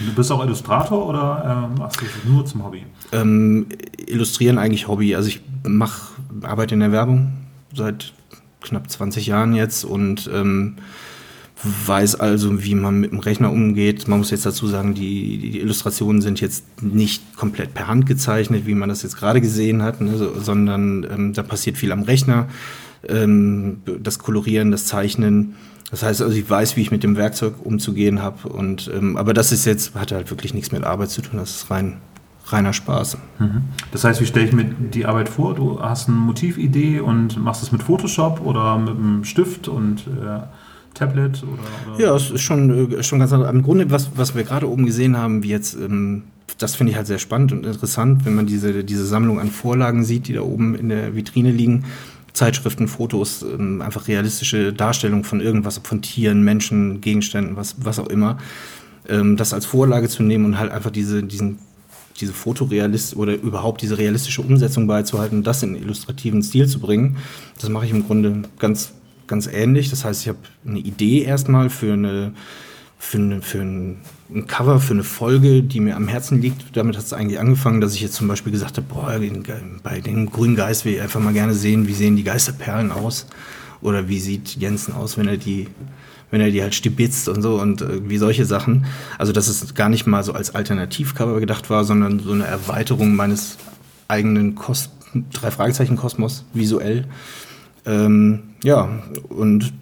Du bist auch Illustrator oder äh, machst du das nur zum Hobby? Ähm, illustrieren eigentlich Hobby. Also ich mache arbeite in der Werbung seit knapp 20 Jahren jetzt und ähm, weiß also, wie man mit dem Rechner umgeht. Man muss jetzt dazu sagen, die, die Illustrationen sind jetzt nicht komplett per Hand gezeichnet, wie man das jetzt gerade gesehen hat, ne, so, sondern ähm, da passiert viel am Rechner. Ähm, das Kolorieren, das Zeichnen das heißt also, ich weiß, wie ich mit dem Werkzeug umzugehen habe. Und ähm, aber das ist jetzt, hat halt wirklich nichts mit Arbeit zu tun, das ist rein reiner Spaß. Mhm. Das heißt, wie stelle ich mir die Arbeit vor? Du hast eine Motividee und machst es mit Photoshop oder mit einem Stift und äh, Tablet? Oder, oder? Ja, es ist schon, äh, schon ganz anders. Im Grunde, was, was wir gerade oben gesehen haben, wie jetzt, ähm, das finde ich halt sehr spannend und interessant, wenn man diese, diese Sammlung an Vorlagen sieht, die da oben in der Vitrine liegen. Zeitschriften, Fotos, ähm, einfach realistische Darstellung von irgendwas, von Tieren, Menschen, Gegenständen, was, was auch immer, ähm, das als Vorlage zu nehmen und halt einfach diese, diesen, diese Fotorealist oder überhaupt diese realistische Umsetzung beizuhalten das in illustrativen Stil zu bringen, das mache ich im Grunde ganz, ganz ähnlich. Das heißt, ich habe eine Idee erstmal für eine für, eine, für ein, ein, Cover, für eine Folge, die mir am Herzen liegt. Damit hat es eigentlich angefangen, dass ich jetzt zum Beispiel gesagt habe, boah, bei dem grünen Geist will ich einfach mal gerne sehen, wie sehen die Geisterperlen aus oder wie sieht Jensen aus, wenn er die wenn er die halt stibitzt und so und äh, wie solche Sachen. Also dass es gar nicht mal so als Alternativcover gedacht war, sondern so eine Erweiterung meines eigenen Kos drei Fragezeichen Kosmos visuell. Ähm, ja, und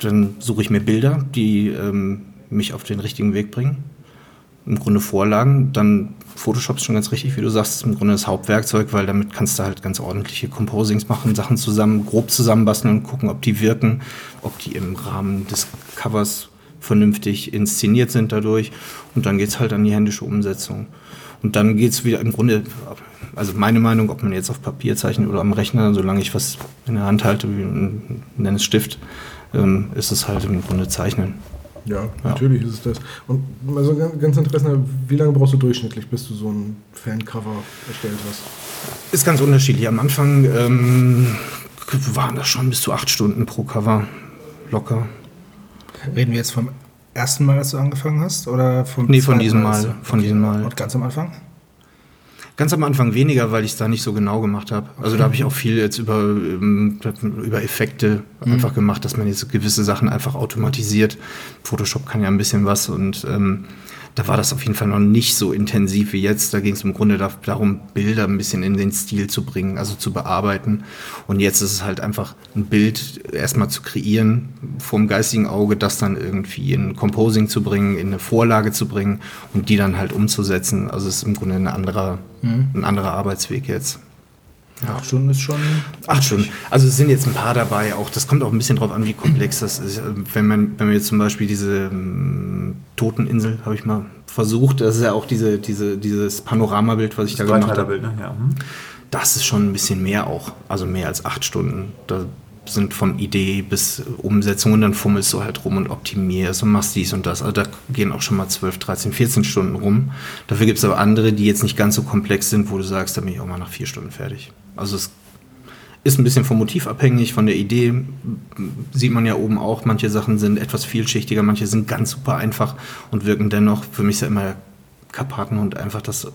dann suche ich mir Bilder, die ähm, mich auf den richtigen Weg bringen. Im Grunde Vorlagen, dann Photoshop ist schon ganz richtig, wie du sagst, im Grunde das Hauptwerkzeug, weil damit kannst du halt ganz ordentliche Composings machen, Sachen zusammen, grob zusammenbasteln und gucken, ob die wirken, ob die im Rahmen des Covers vernünftig inszeniert sind dadurch. Und dann geht es halt an die händische Umsetzung. Und dann geht es wieder im Grunde, also meine Meinung, ob man jetzt auf Papier zeichnet oder am Rechner, solange ich was in der Hand halte, wie ein, nenne es Stift, ähm, ist es halt im Grunde Zeichnen. Ja, natürlich ist es das. Und also ganz interessant, wie lange brauchst du durchschnittlich, bis du so ein Fancover erstellt hast? Ist ganz unterschiedlich. Am Anfang ähm, waren das schon bis zu acht Stunden pro Cover. Locker. Reden wir jetzt vom ersten Mal, als du angefangen hast? Oder vom nee, von diesem Mal. Mal von okay. diesem Mal. Und ganz am Anfang? Ganz am Anfang weniger, weil ich es da nicht so genau gemacht habe. Also da habe ich auch viel jetzt über, ähm, über Effekte mhm. einfach gemacht, dass man jetzt gewisse Sachen einfach automatisiert. Photoshop kann ja ein bisschen was und ähm, da war das auf jeden Fall noch nicht so intensiv wie jetzt. Da ging es im Grunde da, darum, Bilder ein bisschen in den Stil zu bringen, also zu bearbeiten. Und jetzt ist es halt einfach ein Bild erstmal zu kreieren vom geistigen Auge, das dann irgendwie in Composing zu bringen, in eine Vorlage zu bringen und die dann halt umzusetzen. Also es ist im Grunde ein anderer, mhm. ein anderer Arbeitsweg jetzt. Ja. Acht Stunden ist schon. Acht Stunden. Also es sind jetzt ein paar dabei. Auch das kommt auch ein bisschen drauf an, wie komplex das ist. Wenn man, wenn man jetzt zum Beispiel diese ähm, Toteninsel habe ich mal versucht. Das ist ja auch diese, diese, dieses Panoramabild, was ich das da gemacht habe. Ne? Ja. Hm. Das ist schon ein bisschen mehr auch. Also mehr als acht Stunden. Da sind von Idee bis Umsetzung und dann fummelst du halt rum und optimierst und machst dies und das. Also da gehen auch schon mal 12, 13, 14 Stunden rum. Dafür gibt es aber andere, die jetzt nicht ganz so komplex sind, wo du sagst, da bin ich auch mal nach vier Stunden fertig. Also es ist ein bisschen vom Motiv abhängig, von der Idee. Sieht man ja oben auch, manche Sachen sind etwas vielschichtiger, manche sind ganz super einfach und wirken dennoch, für mich ist ja immer Karpatenhund einfach das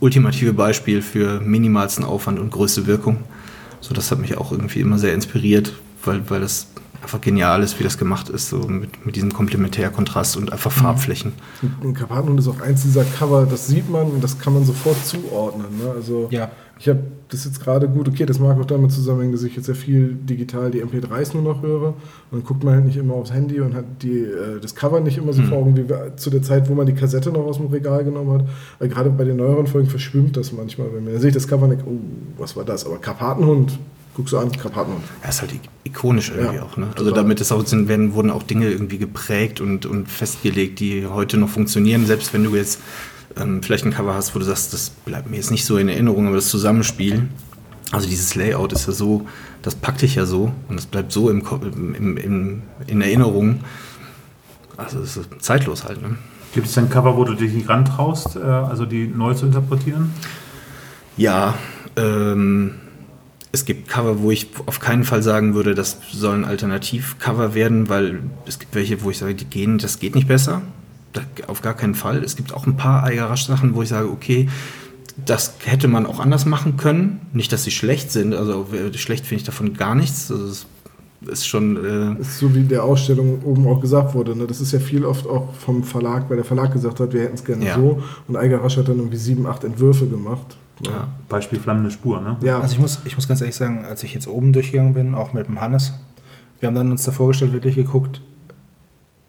ultimative Beispiel für minimalsten Aufwand und größte Wirkung. So, das hat mich auch irgendwie immer sehr inspiriert, weil, weil das einfach genial ist, wie das gemacht ist, so mit, mit diesem Komplementärkontrast und einfach Farbflächen. Ein Karpatenhund ist auch eins dieser Cover, das sieht man und das kann man sofort zuordnen. Ne? Also Ja. ich habe das jetzt gerade gut, okay, das mag auch damit zusammenhängen, dass ich jetzt sehr viel digital die MP3s nur noch höre. Und dann guckt man halt nicht immer aufs Handy und hat die, äh, das Cover nicht immer so vor Augen, wie wir, zu der Zeit, wo man die Kassette noch aus dem Regal genommen hat. Weil gerade bei den neueren Folgen verschwimmt das manchmal. Wenn man, sehe ich das Cover denke, oh, was war das? Aber Karpatenhund, guckst du an, Karpatenhund. Er ist halt ik- ikonisch irgendwie Ja, auch. Ne? Also total. damit es auch sind, werden, wurden auch Dinge irgendwie geprägt und, und festgelegt, die heute noch funktionieren. Selbst wenn du jetzt ähm, vielleicht ein Cover hast, wo du sagst, das bleibt mir jetzt nicht so in Erinnerung, aber das Zusammenspiel, also dieses Layout ist ja so, das packt dich ja so und es bleibt so im, im, im, in Erinnerung. Also es ist zeitlos halt. Ne? Gibt es ein Cover, wo du dich nicht rantraust, äh, also die neu zu interpretieren? Ja, ähm, es gibt Cover, wo ich auf keinen Fall sagen würde, das soll ein Alternativcover werden, weil es gibt welche, wo ich sage, die gehen, das geht nicht besser. Auf gar keinen Fall. Es gibt auch ein paar Eigerasch-Sachen, wo ich sage, okay, das hätte man auch anders machen können. Nicht, dass sie schlecht sind, also schlecht finde ich davon gar nichts. Also es ist schon. Äh, Das ist so wie in der Ausstellung oben auch gesagt wurde. Ne? Das ist ja viel oft auch vom Verlag, weil der Verlag gesagt hat, wir hätten es gerne Ja. so. Und Eiger Rasch hat dann irgendwie sieben, acht Entwürfe gemacht. Ja. Beispiel Flammende Spur, ne? Ja, Also ich muss, ich muss ganz ehrlich sagen, als ich jetzt oben durchgegangen bin, auch mit dem Hannes, wir haben dann uns da vorgestellt, wirklich geguckt,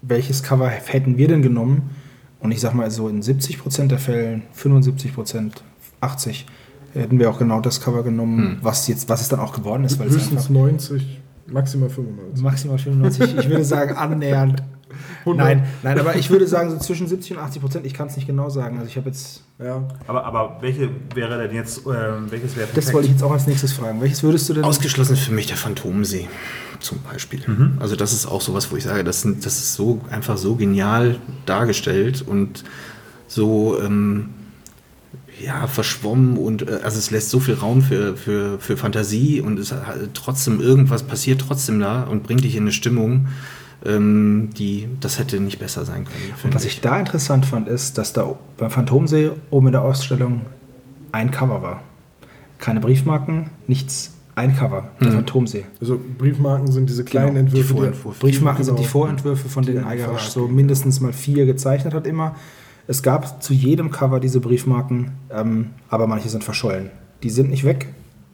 welches Cover hätten wir denn genommen? Und ich sag mal so in 70% der Fällen, 75%, 80, hätten wir auch genau das Cover genommen, Hm. was jetzt, was es dann auch geworden ist, weil es höchstens einfach 90, maximal 95. maximal 95, ich würde sagen annähernd. 100. Nein, nein, aber ich würde sagen so zwischen 70 und 80 Prozent, ich kann es nicht genau sagen. Also ich habe jetzt, Ja. Aber, aber welche wäre denn jetzt, äh, welches wäre das wollte ich jetzt auch als nächstes fragen. Welches würdest du denn? Ausgeschlossen für mich der Phantomsee zum Beispiel. Mhm. Also das ist auch sowas, wo ich sage, das, das ist so einfach so genial dargestellt und so ähm, ja, verschwommen und äh, also es lässt so viel Raum für, für, für Fantasie und es hat trotzdem irgendwas passiert trotzdem da und bringt dich in eine Stimmung, ähm, die das hätte nicht besser sein können. Und was ich da interessant fand, ist, dass da beim Phantomsee oben in der Ausstellung ein Cover war. Keine Briefmarken, nichts, ein Cover, der Mhm. Phantomsee. Also Briefmarken sind diese kleinen Genau, Entwürfe. die Vorentwürfe. Briefmarken sind die genau. Vorentwürfe, von Die denen Verlag so mindestens mal vier gezeichnet hat immer. Es gab zu jedem Cover diese Briefmarken, ähm, aber manche sind verschollen. Die sind nicht weg,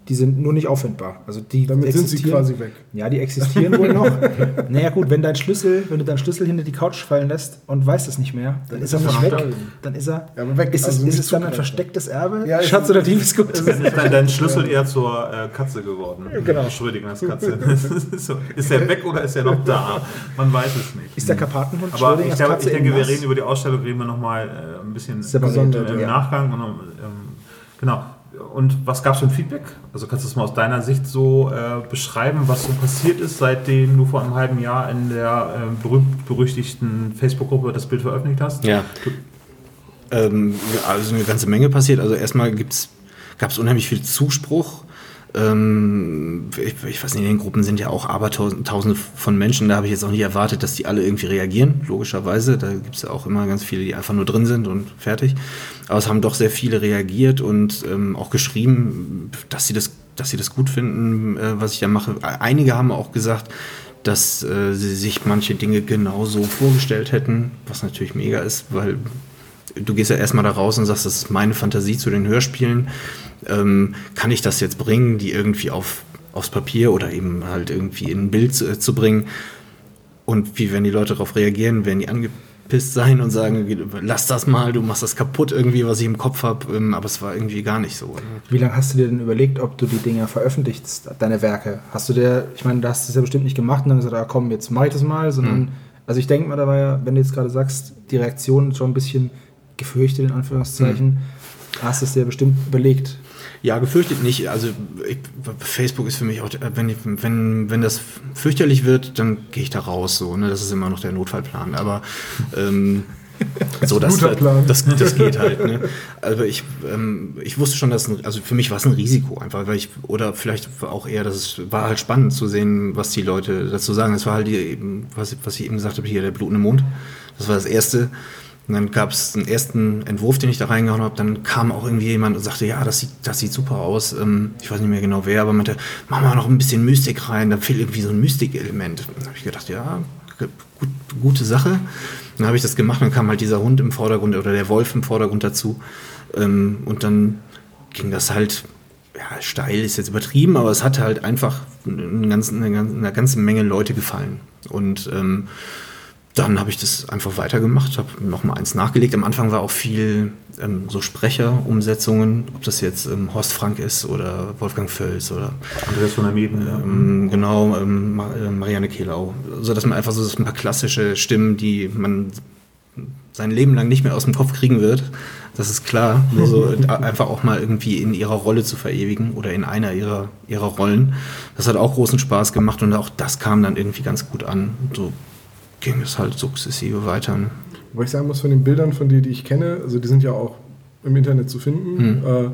die sind nur nicht auffindbar. Also die Damit sind sie quasi weg. Ja, die existieren wohl noch. (laughs) naja gut, wenn dein Schlüssel, wenn du deinen Schlüssel hinter die Couch fallen lässt und weißt es nicht mehr, dann ist er nicht weg. Dann ist er. Ja, weg, Ist es, also ist nicht es dann ein verstecktes Erbe? Ja, ist- Schatz oder Diebesgut? Ist (laughs) dein, dein Schlüssel eher zur äh, Katze geworden? Genau. Schrödingers Katze. (laughs) ist, ist er weg oder ist er noch da? Man weiß es nicht. Ist der Karpatenhund Aber ich, glaube, ich denke, wir reden über die Ausstellung, reden wir nochmal äh, ein bisschen Separiert, im, im ja. Nachgang. Und, ähm, genau. Und was gab es für ein Feedback? Also kannst du es mal aus deiner Sicht so äh, beschreiben, was so passiert ist, seitdem du vor einem halben Jahr in der äh, berühmt-berüchtigten Facebook-Gruppe das Bild veröffentlicht hast? Ja. Ähm, also eine ganze Menge passiert. Also erstmal gab es unheimlich viel Zuspruch. Ähm, ich, ich weiß nicht, in den Gruppen sind ja auch Abertausende von Menschen. Da habe ich jetzt auch nicht erwartet, dass die alle irgendwie reagieren, logischerweise. Da gibt es ja auch immer ganz viele, die einfach nur drin sind und fertig. Aber es haben doch sehr viele reagiert und ähm, auch geschrieben, dass sie das, dass sie das gut finden, äh, was ich da mache. Einige haben auch gesagt, dass äh, sie sich manche Dinge genauso vorgestellt hätten, was natürlich mega ist, weil du gehst ja erstmal da raus und sagst, das ist meine Fantasie zu den Hörspielen. Ähm, kann ich das jetzt bringen, die irgendwie auf, aufs Papier oder eben halt irgendwie in ein Bild zu, zu bringen? Und wie werden die Leute darauf reagieren? Werden die angepisst sein und sagen, lass das mal, du machst das kaputt irgendwie, was ich im Kopf habe? Ähm, aber es war irgendwie gar nicht so. Ne? Wie lange hast du dir denn überlegt, ob du die Dinger veröffentlichst, deine Werke? Hast du dir, ich meine, du hast es ja bestimmt nicht gemacht und dann gesagt, ah, komm, jetzt mach ich das mal, sondern, Mhm. also ich denke mal, da war ja, wenn du jetzt gerade sagst, die Reaktion schon ein bisschen gefürchtet, in Anführungszeichen, hast du es dir bestimmt überlegt. Ja, gefürchtet nicht. Also ich, Facebook ist für mich auch, wenn, ich, wenn, wenn das fürchterlich wird, dann gehe ich da raus. So, ne? Das ist immer noch der Notfallplan. Aber ähm, (laughs) so, das, das, das geht (laughs) halt. Ne? Also ich, ähm, ich wusste schon, dass ein, also für mich war es ein Risiko einfach, weil ich oder vielleicht auch eher, dass es war halt spannend zu sehen, was die Leute dazu sagen. Das war halt die, was, was ich eben gesagt habe, hier der blutende Mond. Das war das erste. Und dann gab es den ersten Entwurf, den ich da reingehauen habe. Dann kam auch irgendwie jemand und sagte, ja, das sieht, das sieht super aus. Ähm, ich weiß nicht mehr genau wer, aber meinte, mach mal noch ein bisschen Mystik rein. Da fehlt irgendwie so ein Mystik-Element. Dann habe ich gedacht, ja, gut, gute Sache. Dann habe ich das gemacht. Dann kam halt dieser Hund im Vordergrund oder der Wolf im Vordergrund dazu. Ähm, und dann ging das halt, ja, steil ist jetzt übertrieben, aber es hatte halt einfach eine ganze, eine ganze, eine ganze Menge Leute gefallen. Und ähm, dann habe ich das einfach weitergemacht, habe noch mal eins nachgelegt. Am Anfang war auch viel ähm, so Sprecherumsetzungen, ob das jetzt ähm, Horst Frank ist oder Wolfgang Völz oder Andreas von der Mieten. ja. ähm, genau ähm, äh, Marianne Kehlau, so dass man einfach so ein paar klassische Stimmen, die man sein Leben lang nicht mehr aus dem Kopf kriegen wird. Das ist klar. (laughs) Nur so einfach auch mal irgendwie in ihrer Rolle zu verewigen oder in einer ihrer, ihrer Rollen. Das hat auch großen Spaß gemacht und auch das kam dann irgendwie ganz gut an. So ging es halt sukzessive weiter. Wobei ich sagen muss, von den Bildern von dir, die ich kenne, also die sind ja auch im Internet zu finden. Äh,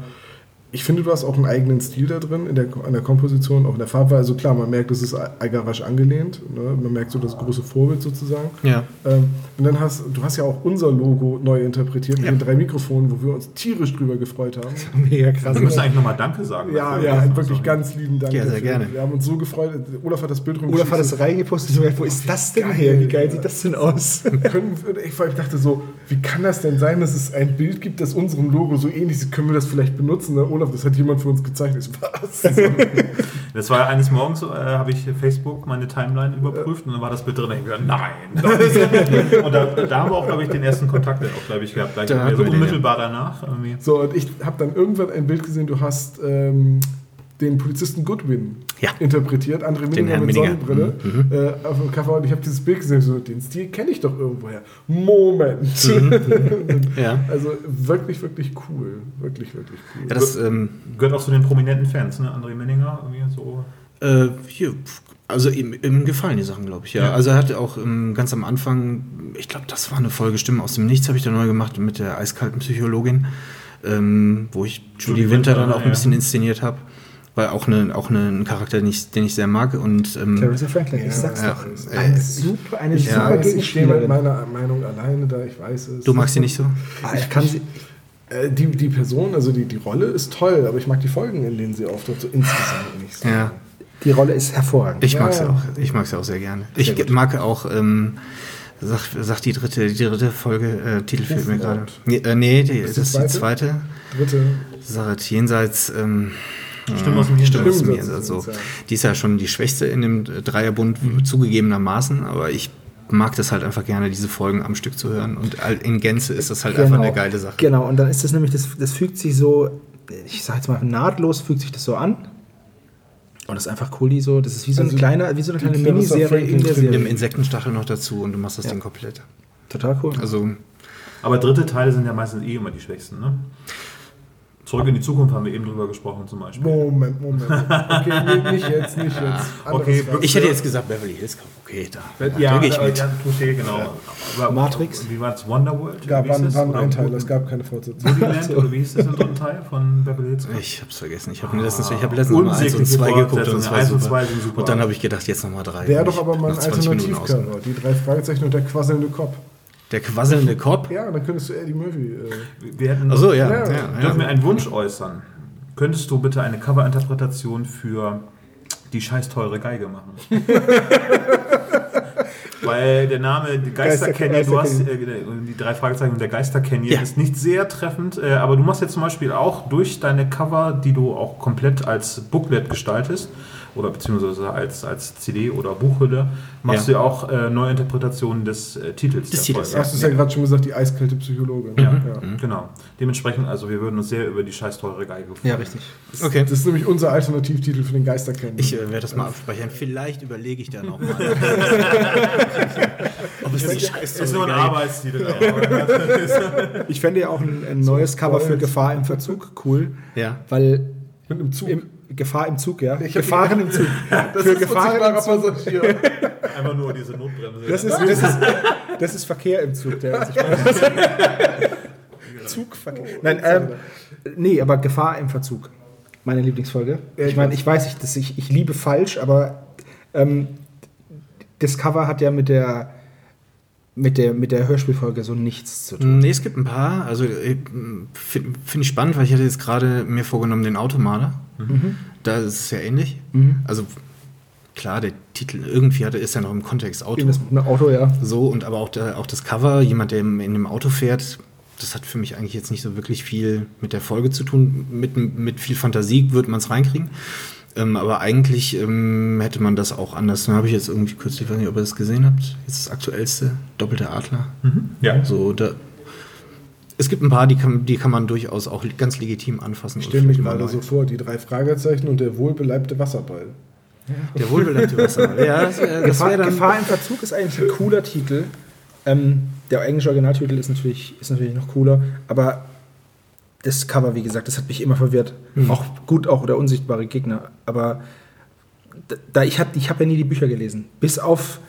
ich finde, du hast auch einen eigenen Stil da drin, in der, an der Komposition, auch in der Farbwahl. Also klar, man merkt, es ist Algarasch angelehnt. Ne? Man merkt so das große Vorbild sozusagen. Ja. Ähm, und dann hast du hast ja auch unser Logo neu interpretiert mit Ja. den drei Mikrofonen, wo wir uns tierisch drüber gefreut haben. Mega krass. Wir müssen eigentlich nochmal Danke sagen. Ja, ja, Also, wirklich ganz lieben Dank. Ja, sehr dafür. gerne. Wir haben uns so gefreut. Olaf hat das Bild Olaf hat das rumgeschickt. reingepostet. so, Wo ist das denn her? Wie geil sieht das denn aus? ich dachte so, wie kann das denn sein, dass es ein Bild gibt, das unserem Logo so ähnlich ist? Können wir das vielleicht benutzen? Ne? Olaf, das hat jemand für uns gezeichnet. (laughs) Was? Das war eines Morgens, äh, habe ich Facebook meine Timeline überprüft und dann war das Bild drin. Und ich gedacht, nein. (laughs) und da, da haben wir auch, glaube ich, den ersten Kontakt dann auch, glaube ich, gehabt. Gleich Da so wir den, unmittelbar danach. Irgendwie. so, und ich habe dann irgendwann ein Bild gesehen, du hast ähm, den Polizisten Goodwin Ja. interpretiert, André Minninger Herrn mit. Sonnenbrille äh, auf dem Cover und ich habe dieses Bild gesehen, so, den Stil kenne ich doch irgendwoher. Moment. (laughs) Ja. Also wirklich, wirklich cool. Wirklich, wirklich cool. Ja, das, ähm, Gehört auch zu den prominenten Fans, ne? André Menninger, irgendwie so. Äh, hier, also ihm, ihm gefallen die Sachen, glaube ich, ja. Ja. Also er hat auch ähm, ganz am Anfang, ich glaube, das war eine Folge Stimmen aus dem Nichts, habe ich da neu gemacht mit der eiskalten Psychologin, ähm, wo ich Judy Judy Winter Winter, dann auch ein bisschen inszeniert habe. War auch, eine, auch eine, ein Charakter, den ich, den ich sehr mag. Und ähm, Clarissa Franklin, ich Ja, sag's ja. doch. Äh, Eine super, eine Ich super weiß, ich stehe mit meiner Meinung alleine da, ich weiß es. du magst sie nicht so? Ah, Ich kann sie. Äh, die, die Person, also die, die Rolle ist toll, aber ich mag die Folgen, in denen sie auftritt, so insgesamt nicht so. Ja. Die Rolle ist hervorragend. Ich Ja, mag sie ja. auch. Ich mag sie auch sehr gerne. Ich mag auch, ähm, sag, sag die dritte, die dritte Folge, äh, Titel fehlt mir gerade. Nee, äh, nee die, Ist das die ist die zweite? Dritte. Sache jenseits. Ähm, Stimmt aus dem Stimmt aus dem Jenseits. So. ja. Die ist ja schon die schwächste in dem Dreierbund, zugegebenermaßen, aber ich mag das halt einfach gerne, diese Folgen am Stück zu hören. Und in Gänze ist das halt einfach eine geile Sache. Genau, und dann ist das nämlich, das, das fügt sich so, ich sag jetzt mal nahtlos, fügt sich das so an. Und das ist einfach cool, die so, das ist wie so eine Also kleine, wie so eine kleine Miniserie in der drin. Mit dem Serie. Insektenstachel noch dazu und du machst das Ding komplett. Total cool. Also, Aber dritte Teile sind ja meistens eh immer die schwächsten, ne? Zurück in die Zukunft haben wir eben drüber gesprochen zum Beispiel. Moment, Moment. Okay, nee, nicht jetzt, nicht jetzt. (laughs) Anderes Okay, ich hätte jetzt gesagt Beverly Hills Cop. Okay, da, da Ja, drücke ich ja, mit. ja, Touché, genau. Aber, Matrix? Wie war es? Wonderworld? gab waren, es? waren ein Teil, es gab keine Fortsetzung. Woodyland, oder wie hieß das im dritten Teil von Beverly Hills? Cop? Ich hab's vergessen. Ich habe letztens, ich hab letztens mal 1 und Unsägliche 2 geguckt und Fortsetzungen. es war Eins und super. zwei sind super. Und dann habe ich gedacht, jetzt nochmal 3. Wäre doch aber mal ein Nach 20 Minuten Alternativcover. Die drei Fragezeichen und der quasselnde Kopf. Der quasselnde Kopf? Ja, dann könntest du Eddie Murphy. Äh, Wir hätten Achso, ja. Ja. ja, Dürfen ja. wir einen Wunsch äußern? Könntest du bitte eine Coverinterpretation für die scheiß teure Geige machen? (laughs) Weil der Name die Geister- du hast äh, die drei Fragezeichen und der Geister Canyon Ja. ist nicht sehr treffend, äh, aber du machst jetzt zum Beispiel auch durch deine Cover, die du auch komplett als Booklet gestaltest oder beziehungsweise als, als CD oder Buchhülle, machst Ja. du ja auch äh, Neuinterpretationen des äh, Titels. Des der Titels, Folge. hast du es ja, gerade schon gesagt, die eiskalte Psychologin. Ja, Ja. genau. Dementsprechend, also wir würden uns sehr über die scheiß teure Geige freuen. ja, richtig. Okay. Das ist nämlich unser Alternativtitel für den Geistercanyon. Ich äh, werde das mal abspeichern. Vielleicht überlege ich da nochmal. (laughs) Ob es die scheiß Ist nur ein Arbeitstitel. aber- (laughs) Ich fände ja auch ein, ein neues Cover für Gefahr im Verzug cool, Ja. weil Mit einem Zug. im, Gefahr im Zug, ja. Ich Gefahren im Zug. (laughs) das für ist Gefahren im Zug. Passagier. (laughs) Einfach nur diese Notbremse. Das ist, das, ist, das ist Verkehr im Zug, der sich (laughs) Zugverkehr. Nein, ähm, nee, aber Gefahr im Verzug. Meine Lieblingsfolge. Ich ich meine, weiß. ich weiß nicht, dass ich, ich liebe falsch, aber ähm, das Cover hat ja mit der mit der, mit der Hörspielfolge so nichts zu tun. Nee, es gibt ein paar. Also finde find ich spannend, weil ich hatte jetzt gerade mir vorgenommen, den Automaler. Da ist es ja ähnlich. Also klar, der Titel irgendwie hatte, ist ja noch im Kontext Auto. Einem Auto, ja. So, und aber auch, der, auch das Cover, jemand, der in einem Auto fährt, das hat für mich eigentlich jetzt nicht so wirklich viel mit der Folge zu tun. Mit, mit viel Fantasie wird man es reinkriegen. Ähm, aber eigentlich ähm, hätte man das auch anders. Dann habe ich jetzt irgendwie kürzlich, ich weiß nicht, ob ihr das gesehen habt, jetzt das aktuellste, Doppelte Adler. Ja. So, da, es gibt ein paar, die kann, die kann man durchaus auch ganz legitim anfassen. Ich stelle mich gerade so vor, die drei Fragezeichen und der wohlbeleibte Wasserball. Der wohlbeleibte Wasser. ja, das, das Gefahr, dann, Gefahr im Verzug ist eigentlich ein cooler Titel. Ähm, der englische Originaltitel ist natürlich, ist natürlich noch cooler, aber das Cover, wie gesagt, das hat mich immer verwirrt. Auch gut, auch der unsichtbare Gegner. Aber da- ich habe ich hab ja nie die Bücher gelesen. Bis auf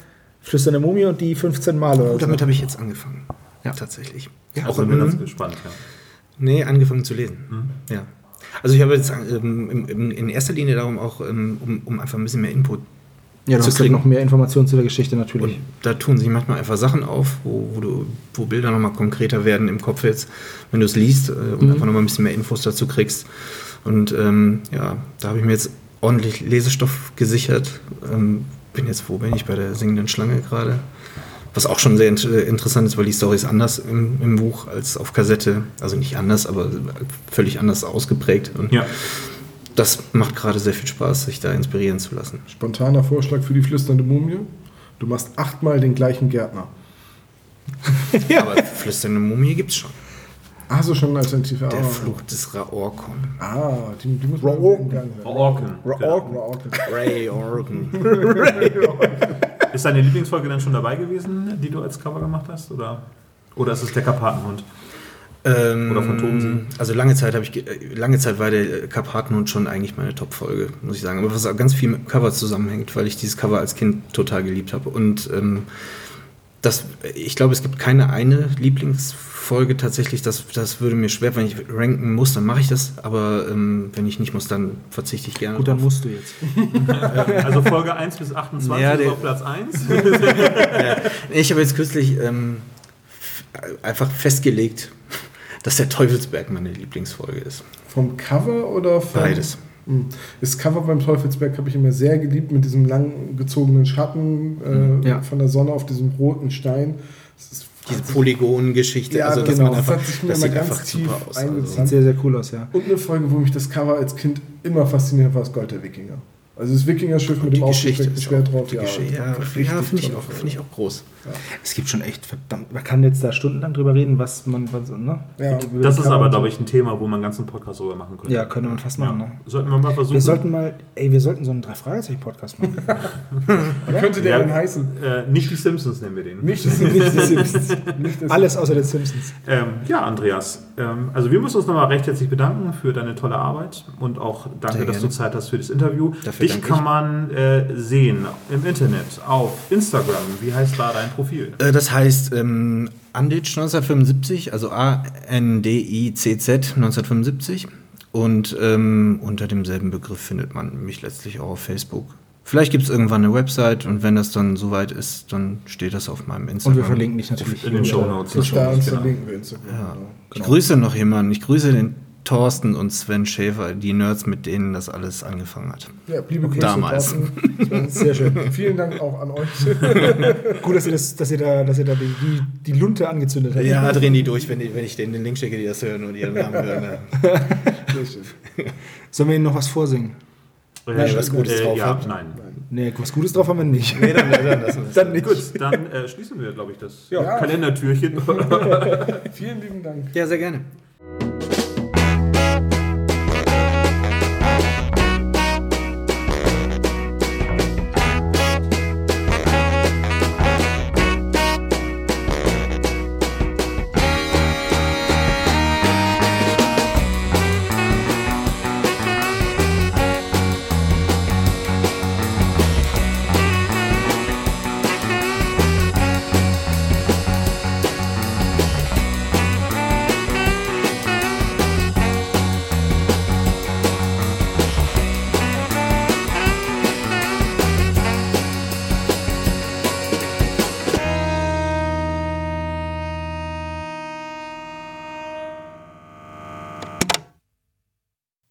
Flüsternde Mumie und die 15 Mal oder Gut, so. damit habe ich jetzt angefangen. Ja, tatsächlich. Ja, auch also bin ganz mhm. gespannt. Ja. Nee, angefangen zu lesen. Ja. Also ich habe jetzt ähm, in erster Linie darum auch, ähm, um, um einfach ein bisschen mehr Input ja, du zu hast kriegen. noch mehr Informationen zu der Geschichte Und natürlich. da tun sich manchmal einfach Sachen auf, wo, wo, du, wo Bilder nochmal konkreter werden im Kopf jetzt, wenn du es liest äh, und einfach nochmal ein bisschen mehr Infos dazu kriegst. Und ähm, ja, da habe ich mir jetzt ordentlich Lesestoff gesichert. Ähm, bin jetzt, wo bin ich bei der singenden Schlange gerade? Was auch schon sehr int interessant ist, weil die Story ist anders im, im Buch als auf Kassette. Also nicht anders, aber völlig anders ausgeprägt. Und Ja. Das macht gerade sehr viel Spaß, sich da inspirieren zu lassen. Spontaner Vorschlag für die flüsternde Mumie. Du machst achtmal den gleichen Gärtner. (laughs) Aber flüsternde Mumie gibt es schon. Ah, so schon als Alternative. Der ah. Fluch des Raorkon. Ah, die, die muss hören. Orken. Raorken. Raorken. Ray Organ. Ist deine Lieblingsfolge dann schon dabei gewesen, die du als Cover gemacht hast? Oder, oder ist es der Karpatenhund? Ähm, Oder Phantomsee. Also lange Zeit habe ich, äh, lange Zeit war der Karpatenhund schon eigentlich meine Top-Folge, muss ich sagen. Aber was auch ganz viel mit dem Cover zusammenhängt, weil ich dieses Cover als Kind total geliebt habe. Und ähm, das, ich glaube, es gibt keine eine Lieblingsfolge tatsächlich. Das, das würde mir schwer, wenn ich ranken muss, dann mache ich das. Aber ähm, wenn ich nicht muss, dann verzichte ich gerne Gut, dann drauf. musst du jetzt. (laughs) Also Folge 1 bis 28 Ja, ist auf Platz 1. (laughs) Ich habe jetzt kürzlich ähm, einfach festgelegt, dass der Teufelsberg meine Lieblingsfolge ist. Vom Cover oder von. Beides. Hm. Das Cover beim Teufelsberg habe ich immer sehr geliebt mit diesem lang gezogenen Schatten äh, Ja. von der Sonne auf diesem roten Stein. Das ist Diese Polygon-Geschichte, Ja, also dass genau. man einfach, Das hat sich mir das immer sieht ganz einfach tief super aus. Also. Sieht sehr, sehr cool aus, ja. Und eine Folge, wo mich das Cover als Kind immer fasziniert hat, war das Gold der Wikinger. Also das Wikinger-Schiff mit dem ist Schwert drauf. die ja, richtig ja finde ich, auch- finde ich auch groß. Es gibt schon echt verdammt. Man kann jetzt da stundenlang drüber reden, was man. Was, ne? Ja. Das die ist aber, glaube ich, ein Thema, wo man einen ganzen Podcast drüber machen könnte. Ja, könnte man fast machen. Ne? Sollten wir mal versuchen. Wir sollten mal, ey, wir sollten so einen Drei-Fragezeichen-Podcast machen. (laughs) Wie könnte der Ja. denn heißen? äh, nicht die Simpsons nennen wir den. Nicht das (laughs) Simpsons. Alles außer den Simpsons. Ähm, ja, Andreas, ähm, also wir müssen uns nochmal recht herzlich bedanken für deine tolle Arbeit und auch danke, Sehr dass du gerne. Zeit hast für das Interview. Dafür Dich danke kann ich. man äh, sehen im Internet, auf Instagram. Wie heißt da dein Profil? Äh, Das heißt, ähm, Anditz 1975, also A-N-D-I-C-Z 1975. Und ähm, unter demselben Begriff findet man mich letztlich auch auf Facebook. Vielleicht gibt es irgendwann eine Website und wenn das dann soweit ist, dann steht das auf meinem Und Instagram. wir verlinken dich natürlich In den. Bis verlinken wir Instagram. Ja. genau. Ich grüße noch jemanden. Ich grüße den Thorsten und Sven Schäfer, die Nerds, mit denen das alles angefangen hat. Ja, liebe Grüße. Damals. Sehr schön. Vielen Dank auch an euch. (laughs) Gut, dass ihr, das, dass ihr da, dass ihr da die, die, Lunte angezündet habt. Ja, drehen die durch, wenn, die, wenn ich denen den Link schicke, die das hören und ihren Namen hören. ne? (laughs) Sehr schön. Sollen wir ihnen noch was vorsingen? Äh, was Gutes drauf ja, habt. nein. Nee, was Gutes drauf haben wir nicht. Nee, dann, dann, lassen wir es. Dann nicht. Gut, dann äh, schließen wir, glaube ich, das Ja. Kalendertürchen. (laughs) Vielen lieben Dank. Ja, sehr gerne.